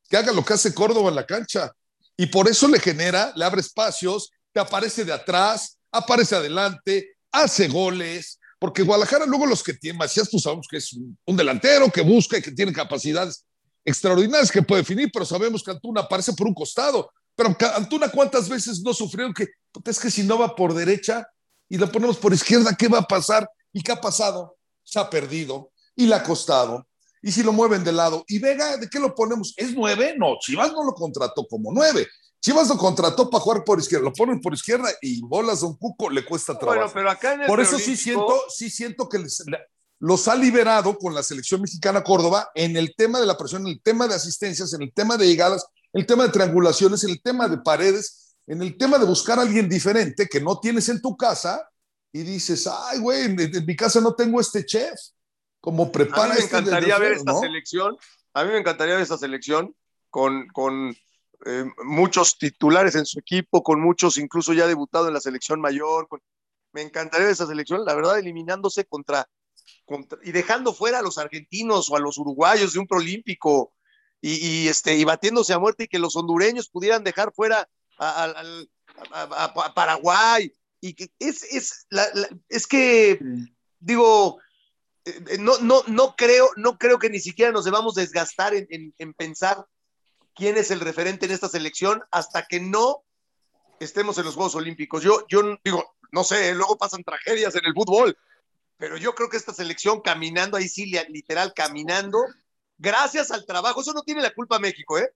S4: que haga lo que hace Córdoba en la cancha. Y por eso le genera, le abre espacios, te aparece de atrás, aparece adelante, hace goles. Porque Guadalajara, luego los que tiene, Macías, pues sabemos que es un, delantero que busca y que tiene capacidades extraordinarias que puede definir, pero sabemos que Antuna aparece por un costado. Pero Antuna, ¿cuántas veces no sufrió que es que si no va por derecha, y lo ponemos por izquierda, ¿qué va a pasar? ¿Y qué ha pasado? Se ha perdido y le ha costado. Y si lo mueven de lado. ¿Y Vega, de qué lo ponemos? ¿Es nueve? No, Chivas no lo contrató como nueve. Chivas lo contrató para jugar por izquierda. Lo ponen por izquierda y bolas de un cuco le cuesta trabajo.
S3: Bueno, pero acá en el
S4: por eso sí siento, sí siento que les, los ha liberado con la selección mexicana Córdoba en el tema de la presión, en el tema de asistencias, en el tema de llegadas, en el tema de triangulaciones, en el tema de paredes en el tema de buscar a alguien diferente que no tienes en tu casa y dices, ay, güey, en, en mi casa no tengo este chef. Como prepara
S3: A mí me
S4: este
S3: encantaría ver esta
S4: ¿no?
S3: selección. A mí me encantaría ver esta selección con, con eh, muchos titulares en su equipo, con muchos incluso ya debutado en la selección mayor. Con... Me encantaría esta selección, la verdad, eliminándose contra, contra, y dejando fuera a los argentinos o a los uruguayos de un prolímpico y, y, este, y batiéndose a muerte y que los hondureños pudieran dejar fuera a, a, a, a Paraguay. Y que es, es, la, la, es que, digo, eh, no, no, no, creo, no creo que ni siquiera nos debamos desgastar en, en, en, pensar quién es el referente en esta selección hasta que no estemos en los Juegos Olímpicos. Yo, yo digo, no sé, luego pasan tragedias en el fútbol, pero yo creo que esta selección caminando, ahí sí, literal, caminando, gracias al trabajo, eso no tiene la culpa México, ¿eh?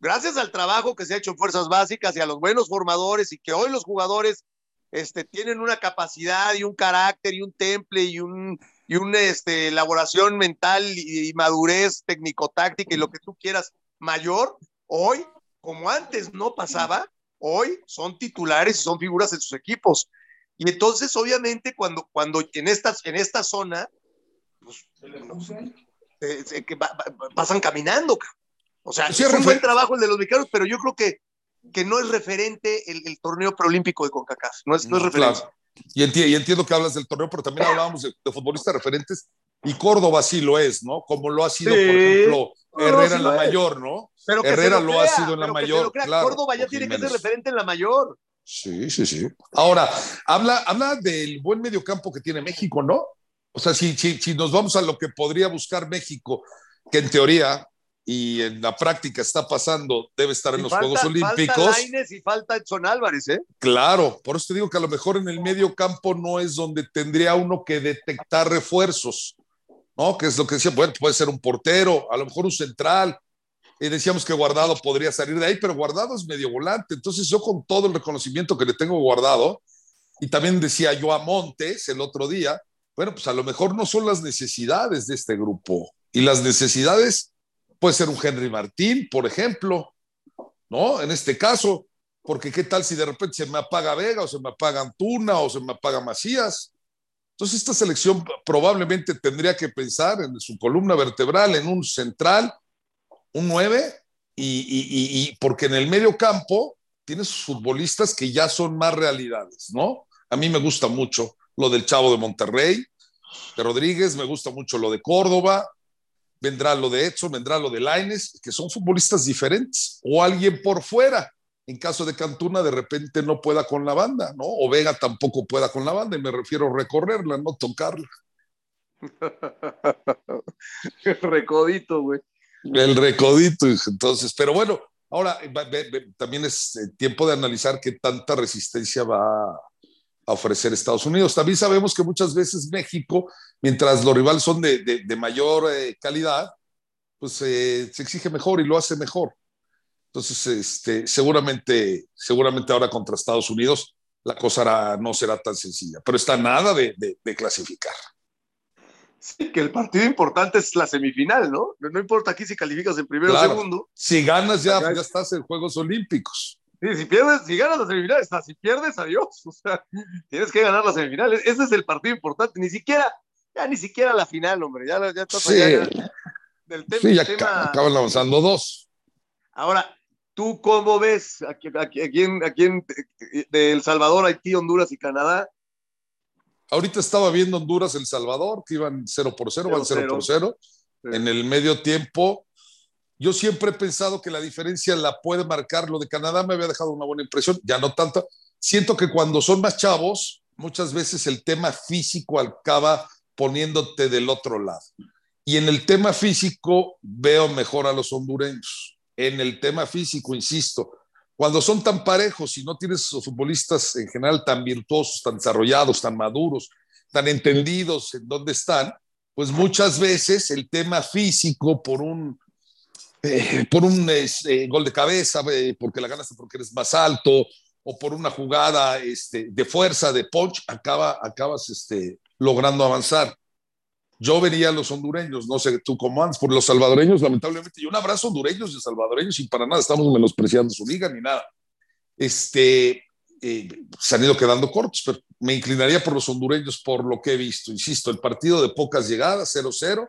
S3: gracias al trabajo que se ha hecho en fuerzas básicas y a los buenos formadores y que hoy los jugadores este, tienen una capacidad y un carácter y un temple y un y una este, elaboración mental y, y madurez técnico-táctica y lo que tú quieras mayor, hoy, como antes no pasaba, hoy son titulares y son figuras en sus equipos. Y entonces, obviamente, cuando, cuando en, esta, en esta zona, pues, eh, eh, que va, va, pasan caminando, o sea, sí, es un buen trabajo el de los mexicanos, pero yo creo que, que no es referente el, el torneo preolímpico de CONCACAF. No es, no, no es referente.
S4: Claro. Y, entiendo, y, entiendo, que hablas del torneo, pero también hablábamos de, de, futbolistas referentes y Córdoba sí lo es, ¿no? Como lo ha sido, sí. por ejemplo, Herrera sí en la mayor, ¿no?
S3: Pero
S4: Herrera
S3: lo,
S4: lo,
S3: crea,
S4: ha sido en la mayor.
S3: Claro, Córdoba ya tiene que ser referente en la mayor.
S4: Sí, sí, sí. Ahora, habla, habla del buen mediocampo que tiene México, ¿no? O sea, si, si, si nos vamos a lo que podría buscar México, que en teoría y en la práctica está pasando, debe estar en
S3: Y
S4: los
S3: falta-
S4: Juegos Olímpicos.
S3: Falta Lainez y falta Edson Álvarez, ¿eh?
S4: Claro, por eso te digo que a lo mejor en el medio campo no es donde tendría uno que detectar refuerzos, ¿no? Que es lo que decía, bueno, puede ser un portero, a lo mejor un central. Y decíamos que Guardado podría salir de ahí, pero Guardado es medio volante. Entonces yo con todo el reconocimiento que le tengo Guardado, y también decía yo a Montes el otro día, bueno, pues a lo mejor no son las necesidades de este grupo. Y las necesidades puede ser un Henry Martín, por ejemplo, ¿no? En este caso, porque qué tal si de repente se me apaga Vega o se me apaga Antuna o se me apaga Macías. Entonces esta selección probablemente tendría que pensar en su columna vertebral, en un central, un 9, y, porque en el medio campo tienes futbolistas que ya son más realidades, ¿no? A mí me gusta mucho lo del Chavo de Monterrey, de Rodríguez, me gusta mucho lo de Córdoba, vendrá lo de Edson, vendrá lo de Laines, que son futbolistas diferentes, o alguien por fuera, en caso de que Antuna de repente no pueda con la banda, ¿no? O Vega tampoco pueda con la banda, y me refiero a recorrerla, no tocarla.
S3: Recodito, güey.
S4: El recodito, entonces, pero bueno, ahora también es eh, tiempo de analizar qué tanta resistencia va a ofrecer Estados Unidos. También sabemos que muchas veces México, mientras los rivales son de, de- de mayor eh, calidad, pues eh, se exige mejor y lo hace mejor. Entonces, este, seguramente, seguramente ahora contra Estados Unidos la cosa no será tan sencilla, pero está nada de, de- de clasificar.
S3: Sí, que el partido importante es la semifinal, ¿no? No no importa aquí si calificas en primero o segundo.
S4: Si ganas ya, ya estás en Juegos Olímpicos.
S3: Sí, si pierdes, si ganas la semifinal, está. Si pierdes, adiós. *laughs* O sea, tienes que ganar la semifinal. Ese es el partido importante. Ni siquiera, ya ni siquiera la final, hombre. Ya, ya estás
S4: Sí.
S3: allá, ya. Del te-
S4: Sí, ya
S3: tema-
S4: ca- acaban avanzando dos.
S3: Ahora, ¿tú cómo ves aquí, aquí, aquí en, aquí en de El Salvador, Haití, Honduras y Canadá?
S4: Ahorita estaba viendo Honduras, El Salvador, que iban 0 por 0, van 0 por 0.
S3: Sí.
S4: En el medio tiempo, yo siempre he pensado que la diferencia la puede marcar. Lo de Canadá me había dejado una buena impresión, ya no tanto. Siento que cuando son más chavos, muchas veces el tema físico acaba poniéndote del otro lado. Y en el tema físico veo mejor a los hondureños. En el tema físico, insisto, cuando son tan parejos y no tienes futbolistas en general tan virtuosos, tan desarrollados, tan maduros, tan entendidos en dónde están, pues muchas veces el tema físico por un, eh, por un eh, gol de cabeza, eh, porque la ganaste porque eres más alto, o por una jugada este, de fuerza, de punch, acaba, acabas este, logrando avanzar. Yo vería a los hondureños, no sé tú cómo andas, por los salvadoreños, lamentablemente, y un abrazo hondureños y salvadoreños, y para nada estamos menospreciando su liga ni nada. Este, eh, se han ido quedando cortos, pero me inclinaría por los hondureños por lo que he visto. Insisto, el partido de pocas llegadas, 0-0,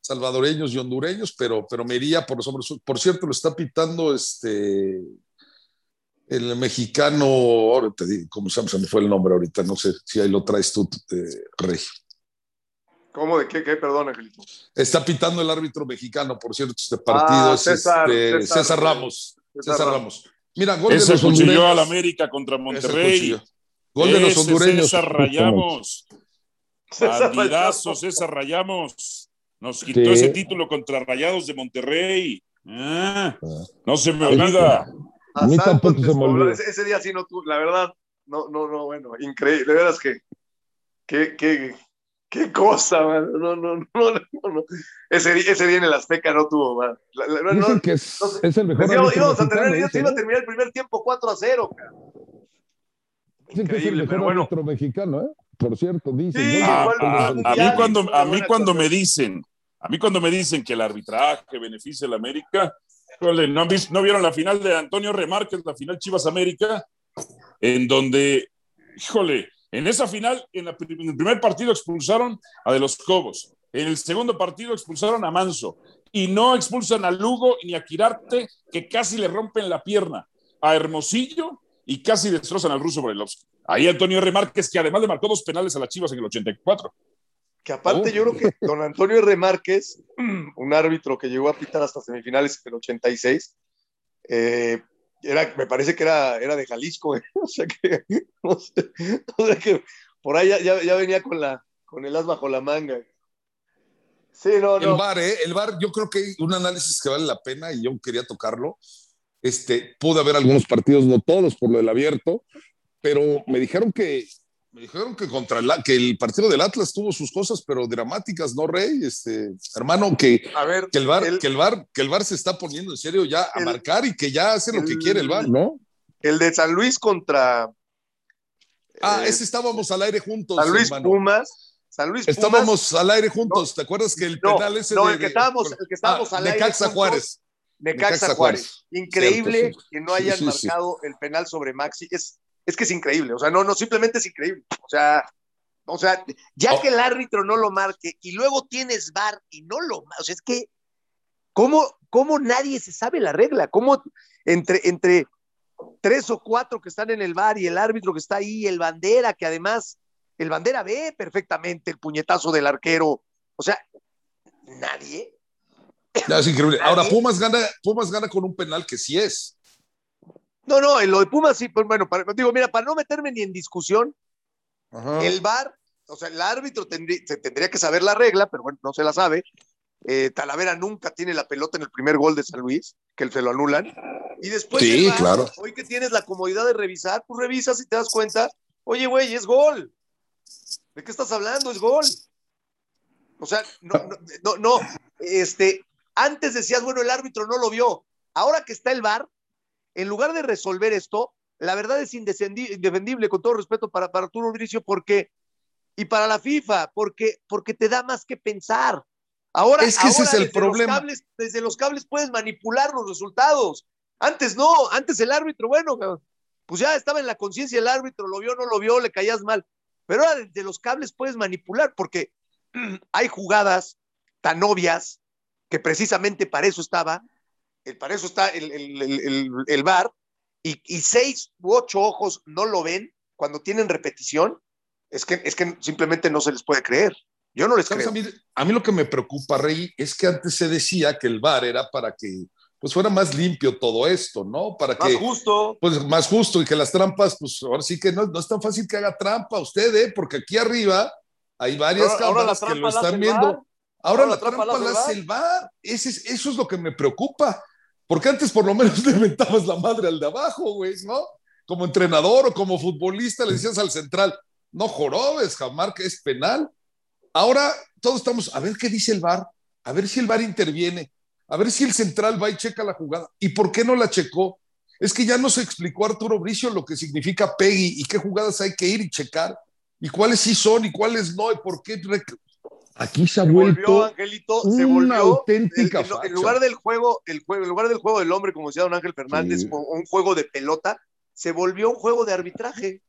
S4: salvadoreños y hondureños, pero, pero me iría por los hombres. Por cierto, lo está pitando este, el mexicano, ahora te digo, ¿cómo? Se me fue el nombre ahorita, no sé si ahí lo traes tú, eh, Regio.
S3: ¿Cómo de qué? qué? Perdón, Angelito.
S4: Está pitando el árbitro mexicano, por cierto, este partido
S3: Ah,
S4: es
S3: César,
S4: este,
S3: César,
S4: César Ramos.
S3: César
S4: César
S3: Ramos.
S4: Ramos. Mira, gol de los hondureños.
S2: al América contra Monterrey.
S4: Gol de los hondureños.
S2: César Rayamos.
S3: César
S2: Bandidazo,
S3: Rayamos.
S2: César Rayamos. Nos quitó
S7: Sí.
S2: ese título contra Rayados de Monterrey. Ah,
S7: Ah.
S2: no se me olvida.
S7: A mí tampoco se me olvida.
S3: Ese, ese día sí no tuvo, la verdad, no, no, no, bueno, increíble. De veras que, qué, qué, qué cosa, man. No, no, no, no, no. Ese, ese día en el Azteca no tuvo, man. La- la- no,
S7: Dicen
S3: no,
S7: que es,
S3: no sé.
S7: es el mejor
S3: Pues íbamos, a terminar,
S7: ese,
S3: iba a
S7: ¿no?
S3: terminar el primer tiempo 4 a 0. cara.
S7: Dicen que es el
S3: Increíble,
S7: mejor
S3: pero bueno.
S7: árbitro mexicano, ¿eh? Por cierto, dicen.
S3: Sí,
S7: ¿no?
S2: A,
S3: igual
S2: a- mí cuando, a mí cuando me dicen, a mí cuando me dicen que el arbitraje beneficia a la América, híjole, ¿no, han visto- ¿no vieron la final de Antonio Remárquez, la final Chivas América? En donde, híjole, en esa final, en, el primer partido expulsaron a De los Cobos, en el segundo partido expulsaron a Manso, y no expulsan a Lugo ni a Quirarte, que casi le rompen la pierna, a Hermosillo y casi destrozan al ruso Barilovsky. Ahí Antonio R. Márquez, que además le marcó dos penales a las Chivas en el 84.
S3: Que aparte yo creo que don Antonio R. Márquez, *clears throat* un árbitro que llegó a pitar hasta semifinales en el 86, eh, era, me parece que era, era de Jalisco, *laughs* o sea que, o sea que por ahí ya, ya, venía con, la, con el as bajo la manga.
S4: Sí, no, no. El bar, ¿eh? El bar, yo creo que hay un análisis que vale la pena y yo quería tocarlo. Este, pude haber algunos partidos, no todos por lo del abierto, pero me dijeron que me dijeron que contra el, que el partido del Atlas tuvo sus cosas, pero dramáticas, ¿no, Rey? Este, hermano, que, que, el bar, que, el bar, que el bar se está poniendo en serio ya a marcar y que ya hace lo que quiere el bar, ¿no?
S3: El de San Luis contra.
S4: Ah, eh, ese estábamos al aire juntos.
S3: San Luis Pumas. San Luis
S4: Pumas. Estábamos al aire juntos. ¿Te acuerdas que el penal ese
S3: no, el que estábamos, el que estábamos
S4: ah,
S3: al
S4: aire. Caxa Juárez.
S3: Necaxa Juárez. Increíble que no hayan marcado el penal sobre Maxi. Es, es que es increíble. O sea, no, no, simplemente es increíble. O sea, o sea, ya oh. que el árbitro no lo marque y luego tienes VAR y no lo o sea, es que, ¿cómo, cómo nadie se sabe la regla? ¿Cómo entre, entre tres o cuatro que están en el VAR y el árbitro que está ahí, el bandera, que además el bandera ve perfectamente el puñetazo del arquero? O sea, nadie.
S4: es increíble. Ahora, Pumas gana, Pumas gana con un penal que sí es.
S3: No, no, en lo de Pumas sí, pues bueno, digo, mira, para no meterme ni en discusión, el VAR, o sea, el árbitro se tendría que saber la regla, pero bueno, no se la sabe. Eh, Talavera nunca tiene la pelota en el primer gol de San Luis, que se lo anulan. Y después,
S4: sí, claro.
S3: hoy que tienes la comodidad de revisar, pues revisas y te das cuenta, oye, güey, es gol. ¿De qué estás hablando? Es gol. O sea, no, no, no, este, antes decías, bueno, el árbitro no lo vio. Ahora que está el VAR, en lugar de resolver esto, la verdad es indefendible, con todo respeto para, para Arturo Bricio, porque, y para la FIFA, porque, porque te da más que pensar. Ahora,
S4: es que ese es el problema.
S3: desde los cables puedes manipular los resultados. Antes no, antes el árbitro, bueno, pues ya estaba en la conciencia el árbitro, lo vio, no lo vio, le caías mal. Pero ahora desde los cables puedes manipular, porque *clears throat* hay jugadas tan obvias que precisamente para eso estaba, el, para eso está el, el, el, el VAR, y, y, seis u ocho ojos no lo ven cuando tienen repetición, es que, es que simplemente no se les puede creer. Yo no les creo.
S4: A mí, a mí, lo que me preocupa, Rey, es que antes se decía que el VAR era para que pues fuera más limpio todo esto, ¿no? Para
S3: más
S4: que,
S3: justo.
S4: Pues más justo y que las trampas, pues ahora sí que no, no es tan fácil que haga trampa usted, ¿eh? Porque aquí arriba hay varias
S3: ahora,
S4: cámaras que lo están viendo. Ahora, la, trampa, la hace el VAR. Ese es, eso es lo que me preocupa. Porque antes por lo menos *laughs* le inventabas la madre al de abajo, güey, ¿no? Como entrenador o como futbolista le decías al central, no jorobes, jamás que es penal. Ahora todos estamos, a ver qué dice el VAR, a ver si el VAR interviene, a ver si el central va y checa la jugada. ¿Y por qué no la checó? Es que ya nos explicó Arturo Bricio lo que significa Peggy y qué jugadas hay que ir y checar, y cuáles sí son y cuáles no, y por qué
S8: Aquí se ha vuelto
S3: Angelito,
S8: una auténtica
S3: en, lugar del juego, el juego, en lugar del juego del hombre, como decía don Ángel Fernández, un juego de pelota, se volvió un juego de arbitraje.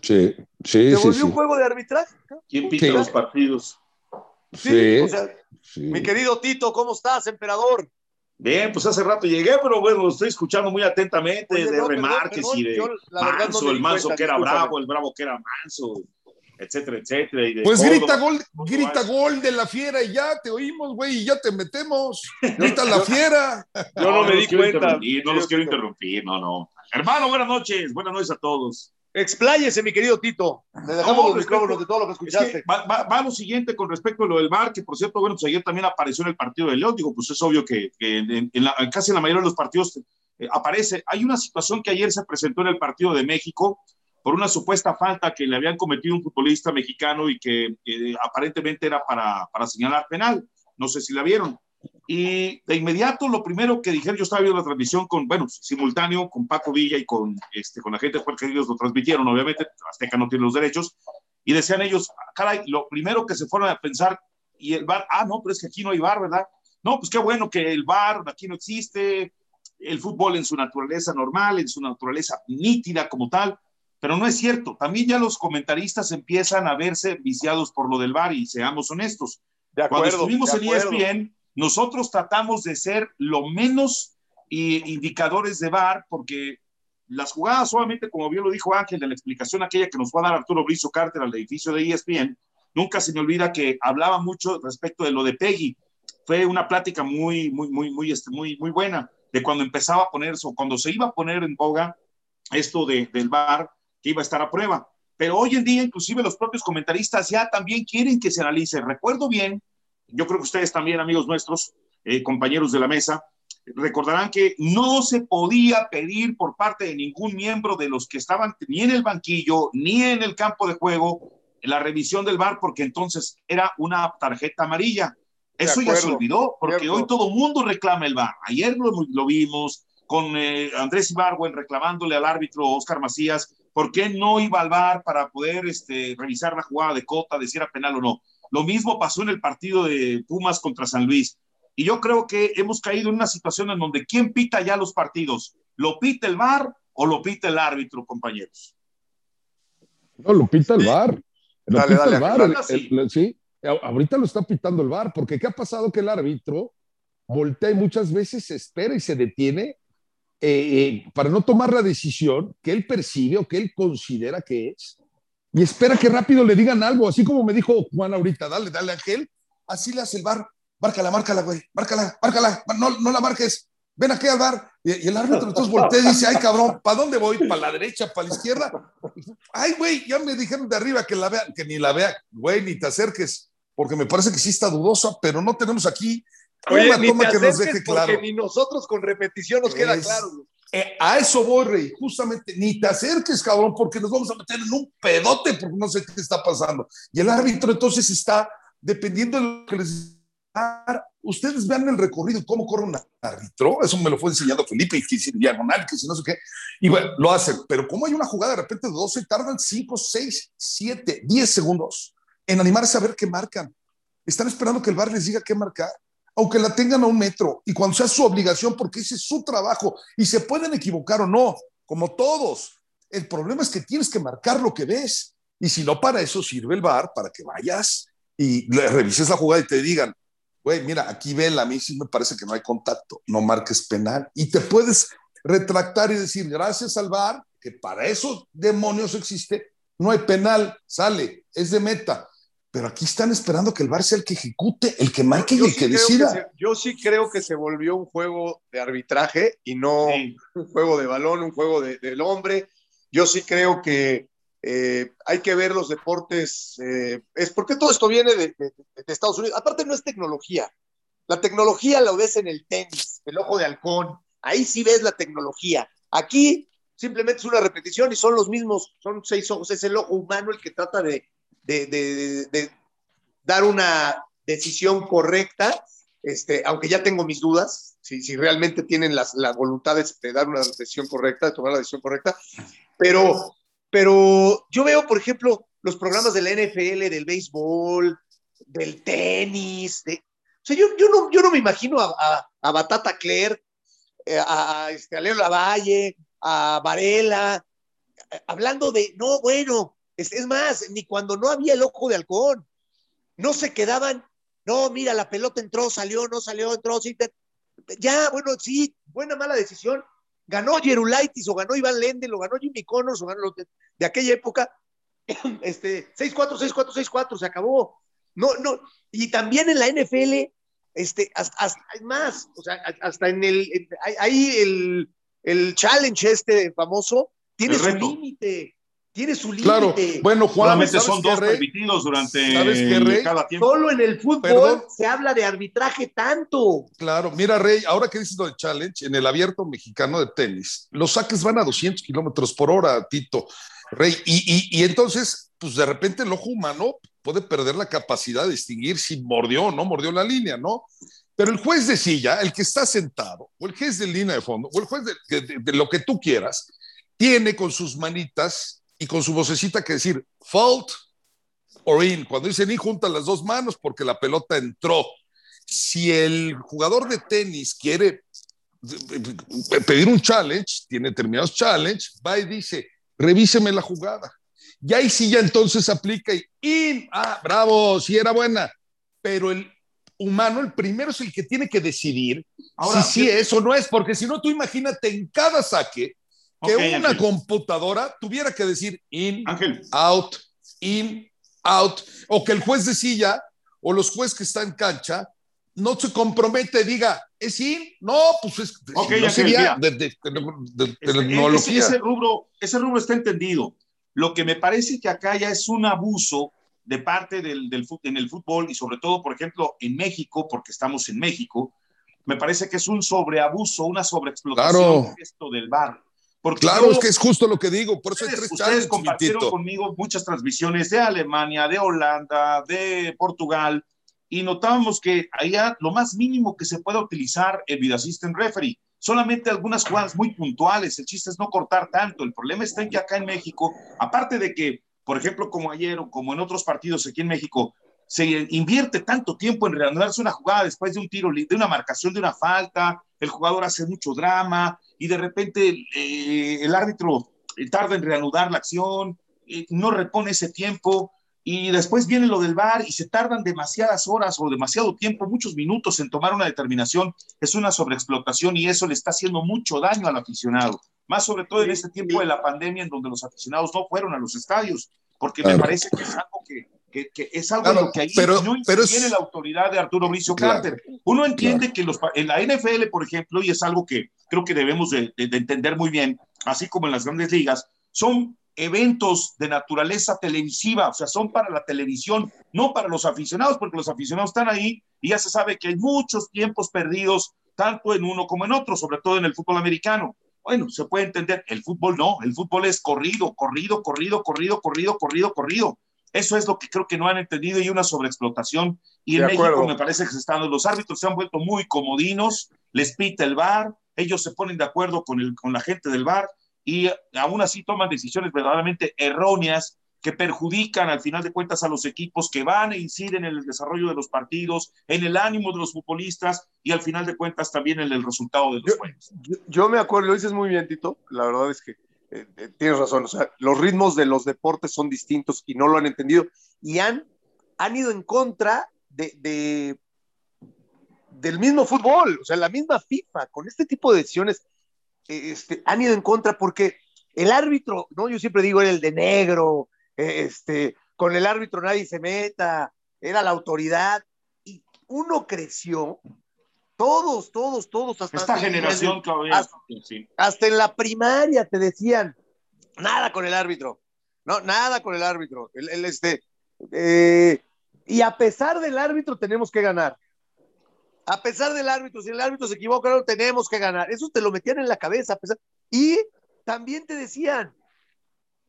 S8: Sí, sí,
S3: Se volvió un juego de arbitraje.
S9: ¿Quién pita los partidos?
S3: Sí, Mi querido Tito, ¿cómo estás, emperador?
S9: Bien, pues hace rato llegué, pero bueno, lo estoy escuchando muy atentamente de remarques y de Manso, el Manso que era bravo, el bravo que era Manso etcétera, etcétera.
S4: pues grita gol, grita gol de la fiera y ya te oímos, güey, y ya te metemos. *laughs* Grita la fiera.
S9: Yo no, me di cuenta. No los quiero interrumpir, no, no. Hermano, buenas noches, buenas noches a todos.
S3: Expláyese, mi querido Tito. Le dejamos los micrófonos de todo lo que escuchaste.
S9: va, lo siguiente con respecto a lo del bar, que por cierto, bueno, pues ayer también apareció en el partido de León. Digo, pues es obvio que, en, casi en la mayoría de los partidos eh, aparece. Hay una situación que ayer se presentó en el partido de México, por una supuesta falta que le habían cometido un futbolista mexicano y que aparentemente era para, para, señalar penal. No sé si la vieron. Y de inmediato lo primero que dijeron, yo estaba viendo la transmisión con, bueno, simultáneo con Paco Villa y con, este, con la gente porque ellos lo transmitieron, obviamente, Azteca no tiene los derechos, y decían ellos, caray, lo primero que se fueron a pensar, y el bar, ah, no, pero es que aquí no hay bar, ¿verdad? No, pues qué bueno que el bar aquí no existe, el fútbol en su naturaleza normal, en su naturaleza nítida como tal, pero no es cierto. También ya los comentaristas empiezan a verse viciados por lo del VAR y seamos honestos. Cuando estuvimos en ESPN, nosotros tratamos de ser lo menos indicadores de VAR porque las jugadas solamente, como bien lo dijo Ángel, de la explicación aquella que nos fue a dar Arturo Brizo Carter al edificio de ESPN, nunca se me olvida que hablaba mucho respecto de lo de Peggy. Fue una plática muy, muy, muy, muy, este, muy, muy buena de cuando empezaba a ponerse o cuando se iba a poner en boga esto de, del VAR que iba a estar a prueba. Pero hoy en día, inclusive los propios comentaristas ya también quieren que se analice. Recuerdo bien, yo creo que ustedes también, amigos nuestros, eh, compañeros de la mesa, recordarán que no se podía pedir por parte de ningún miembro de los que estaban ni en el banquillo ni en el campo de juego la revisión del VAR porque entonces era una tarjeta amarilla. Eso ya se olvidó porque Cierto. hoy todo mundo reclama el VAR. Ayer lo, lo vimos con eh, Andrés Ibargüen reclamándole al árbitro Oscar Macías por qué no iba al VAR para poder este, revisar la jugada de Cota, de si era penal o no. Lo mismo pasó en el partido de Pumas contra San Luis. Y yo creo que hemos caído en una situación en donde ¿quién pita ya los partidos? ¿Lo pita el VAR o lo pita el árbitro, compañeros?
S10: No, lo pita el. VAR. Lo
S3: Dale,
S10: pita
S3: dale,
S10: el
S9: sí.
S10: el- sí, ahorita lo está pitando el VAR, porque ¿qué ha pasado? Que el árbitro voltea y muchas veces se espera y se detiene eh, eh, para no tomar la decisión que él percibe o que él considera que es, y espera que rápido le digan algo, así como me dijo Juan ahorita, dale, dale, Ángel, así le hace el VAR, márcala, márcala, güey, márcala, márcala, no, no la marques, ven aquí al VAR, y, y el árbitro entonces voltea y dice, ay cabrón, ¿para dónde voy? ¿Para la derecha, para la izquierda? Ay, güey, ya me dijeron de arriba que la vea, que ni la vea, güey, ni te acerques, porque me parece que sí está dudosa, pero no tenemos aquí
S3: Oye,
S10: una
S3: ni
S10: toma
S3: te
S10: que nos deje
S3: porque
S10: claro.
S3: ni nosotros con repetición nos queda claro.
S4: Eh, a eso voy, Rey, justamente, ni te acerques, cabrón, porque nos vamos a meter en un pedote porque no sé qué está pasando. Y el árbitro entonces está, dependiendo de lo que les ustedes vean el recorrido, cómo corre un árbitro, eso me lo fue enseñando Felipe, y que si diagonal, que si no sé qué, y bueno, lo hacen, pero como hay una jugada de repente de 12, tardan 5, 6, 7, 10 segundos en animarse a ver qué marcan. Están esperando que el bar les diga qué marcar aunque la tengan a un metro y cuando sea su obligación, porque ese es su trabajo y se pueden equivocar o no, como todos. El problema es que tienes que marcar lo que ves y si no, para eso sirve el bar, para que vayas y le revises la jugada y te digan, güey, mira, aquí vela, a mí sí me parece que no hay contacto, no marques penal y te puedes retractar y decir, gracias al bar, que para esos demonios existe, no hay penal, sale, es de meta. Pero aquí están esperando que el VAR sea el que ejecute, el que marque y
S3: Yo
S4: el
S3: sí
S4: que decida.
S3: se- yo sí creo que se volvió un juego de arbitraje y no
S9: Sí.
S3: un juego de balón, un juego de- del hombre. Yo sí creo que eh, hay que ver los deportes. eh, es porque todo esto viene de, de- de Estados Unidos. Aparte, no es tecnología. La tecnología la ves en el tenis, el ojo de halcón. Ahí sí ves la tecnología. Aquí simplemente es una repetición y son los mismos, son seis ojos. Es el ojo humano el que trata de, de- dar una decisión correcta, este, aunque ya tengo mis dudas, si, si realmente tienen las, las voluntades de dar una decisión correcta, de tomar la decisión correcta, pero, pero yo veo, por ejemplo, los programas de la NFL, del béisbol, del tenis, de, o sea, yo, yo, no, yo no me imagino a, a, a Batata Claire, eh, a, a, este, a Leo Lavalle, a Varela, eh, hablando de, no, bueno, es, es más, ni cuando no había el ojo de halcón, no se quedaban, no, mira, la pelota entró, salió, no salió, entró, sí, te- ya, bueno, sí, buena, mala decisión. Ganó Jerulaitis o ganó Iván Lendel o ganó Jimmy Connors o ganó los de, de aquella época. *clears throat* Este, 6-4, 6-4, 6-4, se acabó. No, no, y también en la NFL, este, hasta, hasta- hay más, o sea, hasta en el, en- ahí- el, el challenge este famoso tiene
S9: El
S3: su límite, tiene su
S4: Claro,
S3: límite.
S4: bueno, Juan,
S9: Solamente
S4: ¿sabes
S9: son dos
S4: Rey?
S9: permitidos durante
S4: ¿Sabes qué, Rey?
S9: cada tiempo.
S3: Solo en el fútbol
S4: Perdón.
S3: se habla de arbitraje tanto.
S4: Claro, mira, Rey, ahora que dices lo del challenge, en el abierto mexicano de tenis, los saques van a 200 kilómetros por hora, Tito, Rey, y, y, y entonces, pues de repente el ojo humano puede perder la capacidad de distinguir si mordió o no mordió la línea, ¿no? Pero el juez de silla, el que está sentado, o el juez de línea de fondo, o el juez de, de- de lo que tú quieras, tiene con sus manitas y con su vocecita que decir fault or in. Cuando dicen in, junta las dos manos porque la pelota entró. Si el jugador de tenis quiere eh, pedir un challenge, tiene determinados challenge, va y dice, revíseme la jugada. Y ahí sí ya entonces aplica y in, ah, bravo, sí era buena. Pero el humano, el primero es el que tiene que decidir
S9: Ahora,
S4: si sí es o no es, porque si no, tú imagínate en cada saque que una
S9: Ángel.
S4: computadora tuviera que decir in,
S9: Ángel,
S4: out, in, out, o que el juez de silla o los jueces que están en cancha no se compromete, diga, ¿es sí? No, pues es,
S5: Ok,
S4: no sería de, de- de-
S5: Ese, ese-
S4: tecnología.
S5: ese rubro, ese rubro está entendido. Lo que me parece que acá ya es un abuso de parte del, del en el fútbol y sobre todo, por ejemplo, en México, porque estamos en México, me parece que es un sobreabuso, una sobreexplotación
S4: Claro.
S5: esto del bar. Porque
S4: Claro,
S5: yo-
S4: es que es justo lo que digo, por eso hay
S5: ustedes,
S4: tres
S5: ustedes
S4: challenges,
S5: compartieron
S4: Tito.
S5: conmigo muchas transmisiones de Alemania, de Holanda, de Portugal, y notábamos que allá lo más mínimo que se puede utilizar el video assistant referee, solamente algunas jugadas muy puntuales, el chiste es no cortar tanto, el problema está en que acá en México, aparte de que, por ejemplo, como ayer o como en otros partidos aquí en México, se invierte tanto tiempo en reanudarse una jugada después de un tiro, de una marcación, de una falta, el jugador hace mucho drama y de repente eh, el árbitro eh, tarda en reanudar la acción, eh, no repone ese tiempo y después viene lo del VAR y se tardan demasiadas horas o demasiado tiempo, muchos minutos en tomar una determinación. Es una sobreexplotación y eso le está haciendo mucho daño al aficionado, más sobre todo en este tiempo de la pandemia en donde los aficionados no fueron a los estadios, porque me parece que es algo que, que- que es algo
S4: Claro,
S5: en lo que ahí
S4: pero-
S5: no
S4: pero es-
S5: interviene la autoridad de Arturo Mauricio
S4: Claro.
S5: Carter. Uno entiende que los, en la NFL, por ejemplo, y es algo que creo que debemos de, de- de entender muy bien, así como en las grandes ligas, son eventos de naturaleza televisiva, o sea, son para la televisión, no para los aficionados, porque los aficionados están ahí y ya se sabe que hay muchos tiempos perdidos, tanto en uno como en otro, sobre todo en el fútbol americano. Bueno, se puede entender, el fútbol no, el fútbol es corrido, corrido, corrido, corrido, corrido, corrido, corrido. Eso es lo que creo que no han entendido y una sobreexplotación. Y en
S3: De
S5: México
S3: acuerdo.
S5: me parece que se están, los árbitros se han vuelto muy comodinos, les pita el VAR, ellos se ponen de acuerdo con, el, con la gente del VAR y aún así toman decisiones verdaderamente erróneas que perjudican al final de cuentas a los equipos que van e inciden en el desarrollo de los partidos, en el ánimo de los futbolistas y al final de cuentas también en el resultado de los
S3: Yo-
S5: juegos.
S3: Yo, yo me acuerdo, lo dices muy bien, Tito. La verdad es que eh, eh, tienes razón. O sea, los ritmos de los deportes son distintos y no lo han entendido. Y han, han ido en contra de, de- del mismo fútbol. O sea, la misma FIFA, con este tipo de decisiones, eh, este, han ido en contra porque el árbitro, ¿no? Yo siempre digo, era el de negro, este, con el árbitro nadie se meta, era la autoridad. Y uno creció, todos, todos, todos, hasta
S5: Esta generación, Claudia,
S3: hasta-
S5: sí.
S3: hasta en la primaria te decían, nada con el árbitro, no, nada con el árbitro. El, el, este, eh, y a pesar del árbitro tenemos que ganar. A pesar del árbitro, si el árbitro se equivoca, no tenemos que ganar. Eso te lo metían en la cabeza. a pesar- Y también te decían,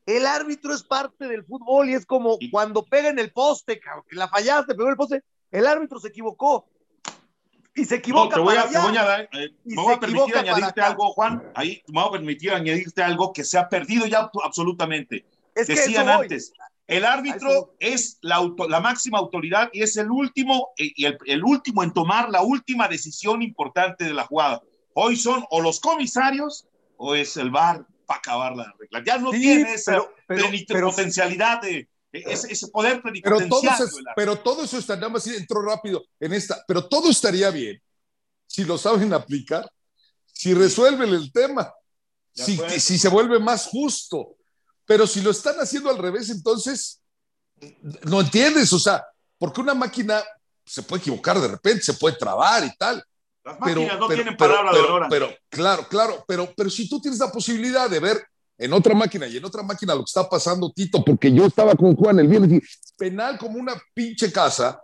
S3: el árbitro es parte del fútbol y es como cuando pega en el poste, cabrón, que la fallaste, pegó en el poste, el árbitro se equivocó. Y se
S5: No,
S3: equivoca
S5: te voy
S3: para
S5: a, te voy a dar, eh, me voy a permitir añadirte algo, Juan. Ahí me voy a permitir añadirte algo que se ha perdido ya abso- absolutamente.
S3: Es
S5: Decían antes, el árbitro es la, auto- la máxima autoridad y es el último, eh, y el, el último en tomar la última decisión importante de la jugada. Hoy son o los comisarios o es el VAR para acabar la regla. Ya no
S3: Sí,
S5: tiene esa
S3: pero- pero- pero-
S5: potencialidad de ese, ese poder
S4: Pero todo,
S5: árbitro.
S4: pero todo eso está, nada más entró rápido en esta, pero todo estaría bien si lo saben aplicar, si resuelven el tema, si, si se vuelve más justo. Pero si lo están haciendo al revés, entonces no entiendes, o sea, porque una máquina se puede equivocar de repente, se puede trabar y tal.
S5: Las
S4: Pero,
S5: máquinas no
S4: pero-
S5: tienen
S4: pero-
S5: palabra
S4: pero-
S5: de honor.
S4: pero, claro, claro, pero, pero si tú tienes la posibilidad de ver en otra máquina y en otra máquina lo que está pasando, Tito,
S7: Porque yo estaba con Juan el viernes y
S4: penal como una pinche casa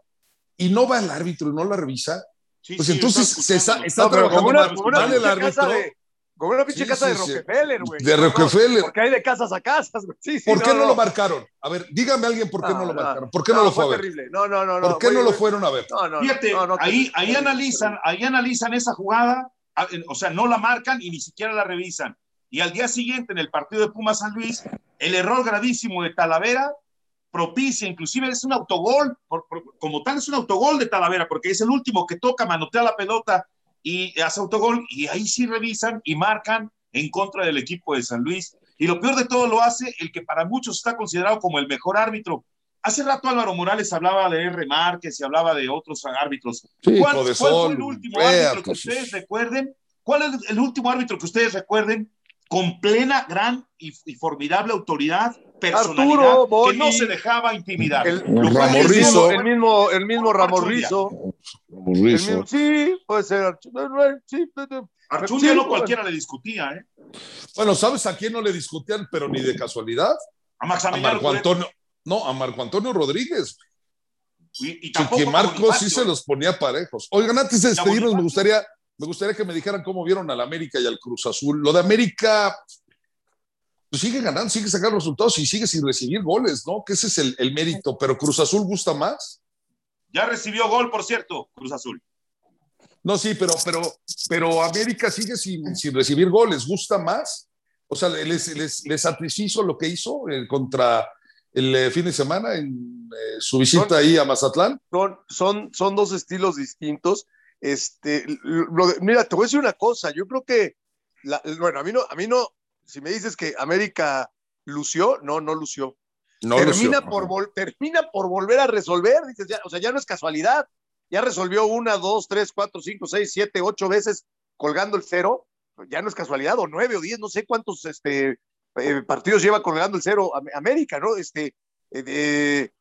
S4: y no va el árbitro y no la revisa,
S5: Sí,
S4: pues
S5: sí,
S4: entonces se está,
S3: No,
S4: trabajando
S3: como una,
S4: mal,
S3: como una
S4: mal el
S3: pinche
S4: árbitro.
S3: casa de, como una pinche
S4: Sí,
S3: casa
S4: sí,
S3: de. Rockefeller, güey.
S4: De
S3: No,
S4: Rockefeller.
S3: Porque hay de casas a casas, güey. Sí, sí,
S4: ¿Por qué no, lo marcaron? A ver, dígame alguien por qué no,
S3: No,
S4: lo
S3: no.
S4: marcaron. ¿Por qué no, lo fue a ver?
S3: terrible. No, no, no. no.
S4: ¿Por qué no lo fueron a ver?
S3: No, no,
S5: Fíjate,
S3: no, no,
S5: ahí, ahí analizan, ahí analizan esa jugada, o sea, no la marcan y ni siquiera la revisan. Y al día siguiente, en el partido de Pumas San Luis, el error gravísimo de Talavera propicia, inclusive es un autogol, por- por- como tal es un autogol de Talavera, porque es el último que toca, manotea la pelota y hace autogol, y ahí sí revisan y marcan en contra del equipo de San Luis. Y lo peor de todo lo hace el que para muchos está considerado como el mejor árbitro. Hace rato Álvaro Morales hablaba de R. Márquez y hablaba de otros árbitros.
S4: Sí,
S5: ¿Cuál, fue el último árbitro que ustedes recuerden? ¿Cuál es el último árbitro que ustedes recuerden con plena, gran y, y formidable autoridad, personalidad,
S3: Arturo,
S5: que no se dejaba intimidar?
S3: El, mismo, el mismo
S5: Por
S3: Ramos
S5: Orchundia.
S3: Rizo. mismo, sí, puede ser. Sí,
S5: Archundia no cualquiera le discutía, ¿eh?
S4: Bueno, ¿sabes a quién no le discutían, pero ni de casualidad?
S5: A
S4: A Marco Antonio. No, a Marco Antonio Rodríguez.
S5: Y, y
S4: Que,
S5: tampoco
S4: que
S5: a
S4: Marco sí se los ponía parejos. Oigan, antes de despedirnos, me gustaría, me gustaría que me dijeran cómo vieron al América y al Cruz Azul. Lo de América, pues sigue ganando, sigue sacando resultados y sigue sin recibir goles, ¿no? Que ese es el, el mérito. Pero Cruz Azul gusta más.
S5: Ya recibió gol, por cierto, Cruz Azul.
S4: No, sí, pero, pero, pero América sigue sin, sin recibir goles, gusta más. O sea, les, les, les satisfizo lo que hizo eh, contra el eh, fin de semana en eh, su visita ahí a Mazatlán.
S3: son, son, son dos estilos distintos. Este, lo de- mira, te voy a decir una cosa. Yo creo que, la- bueno, a mí no, a mí no, si me dices que América lució, no, no lució.
S4: No
S3: termina,
S4: lució.
S3: por vol- termina por volver a resolver. Dices, ya, o sea, ya no es casualidad. Ya resolvió una, dos, tres, cuatro, cinco, seis, siete, ocho veces colgando el cero. Ya no es casualidad, o nueve o diez, no sé cuántos este, eh, partidos lleva colgando el cero Am- América, ¿no? Este, eh, eh,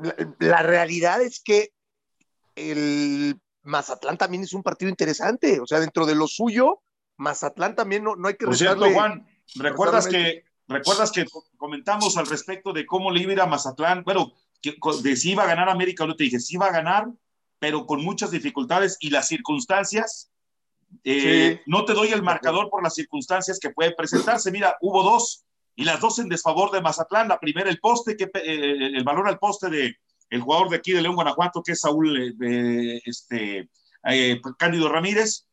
S3: la, la realidad es que el Mazatlán también es un partido interesante. O sea, dentro de lo suyo, Mazatlán también no, no hay que
S5: Por cierto, Juan, ¿recuerdas que, recuerdas que co- comentamos al respecto de cómo le iba a ir a Mazatlán? Bueno, que, de si iba a ganar América, yo te dije, sí iba a ganar, pero con muchas dificultades y las circunstancias. eh,
S3: Sí.
S5: No te doy el marcador por las circunstancias que puede presentarse. Mira, hubo dos y las dos en desfavor de Mazatlán. La primera, el poste, que, eh, el balón al poste de el jugador de aquí de León, Guanajuato, que es Saúl eh, este, eh, Cándido Ramírez,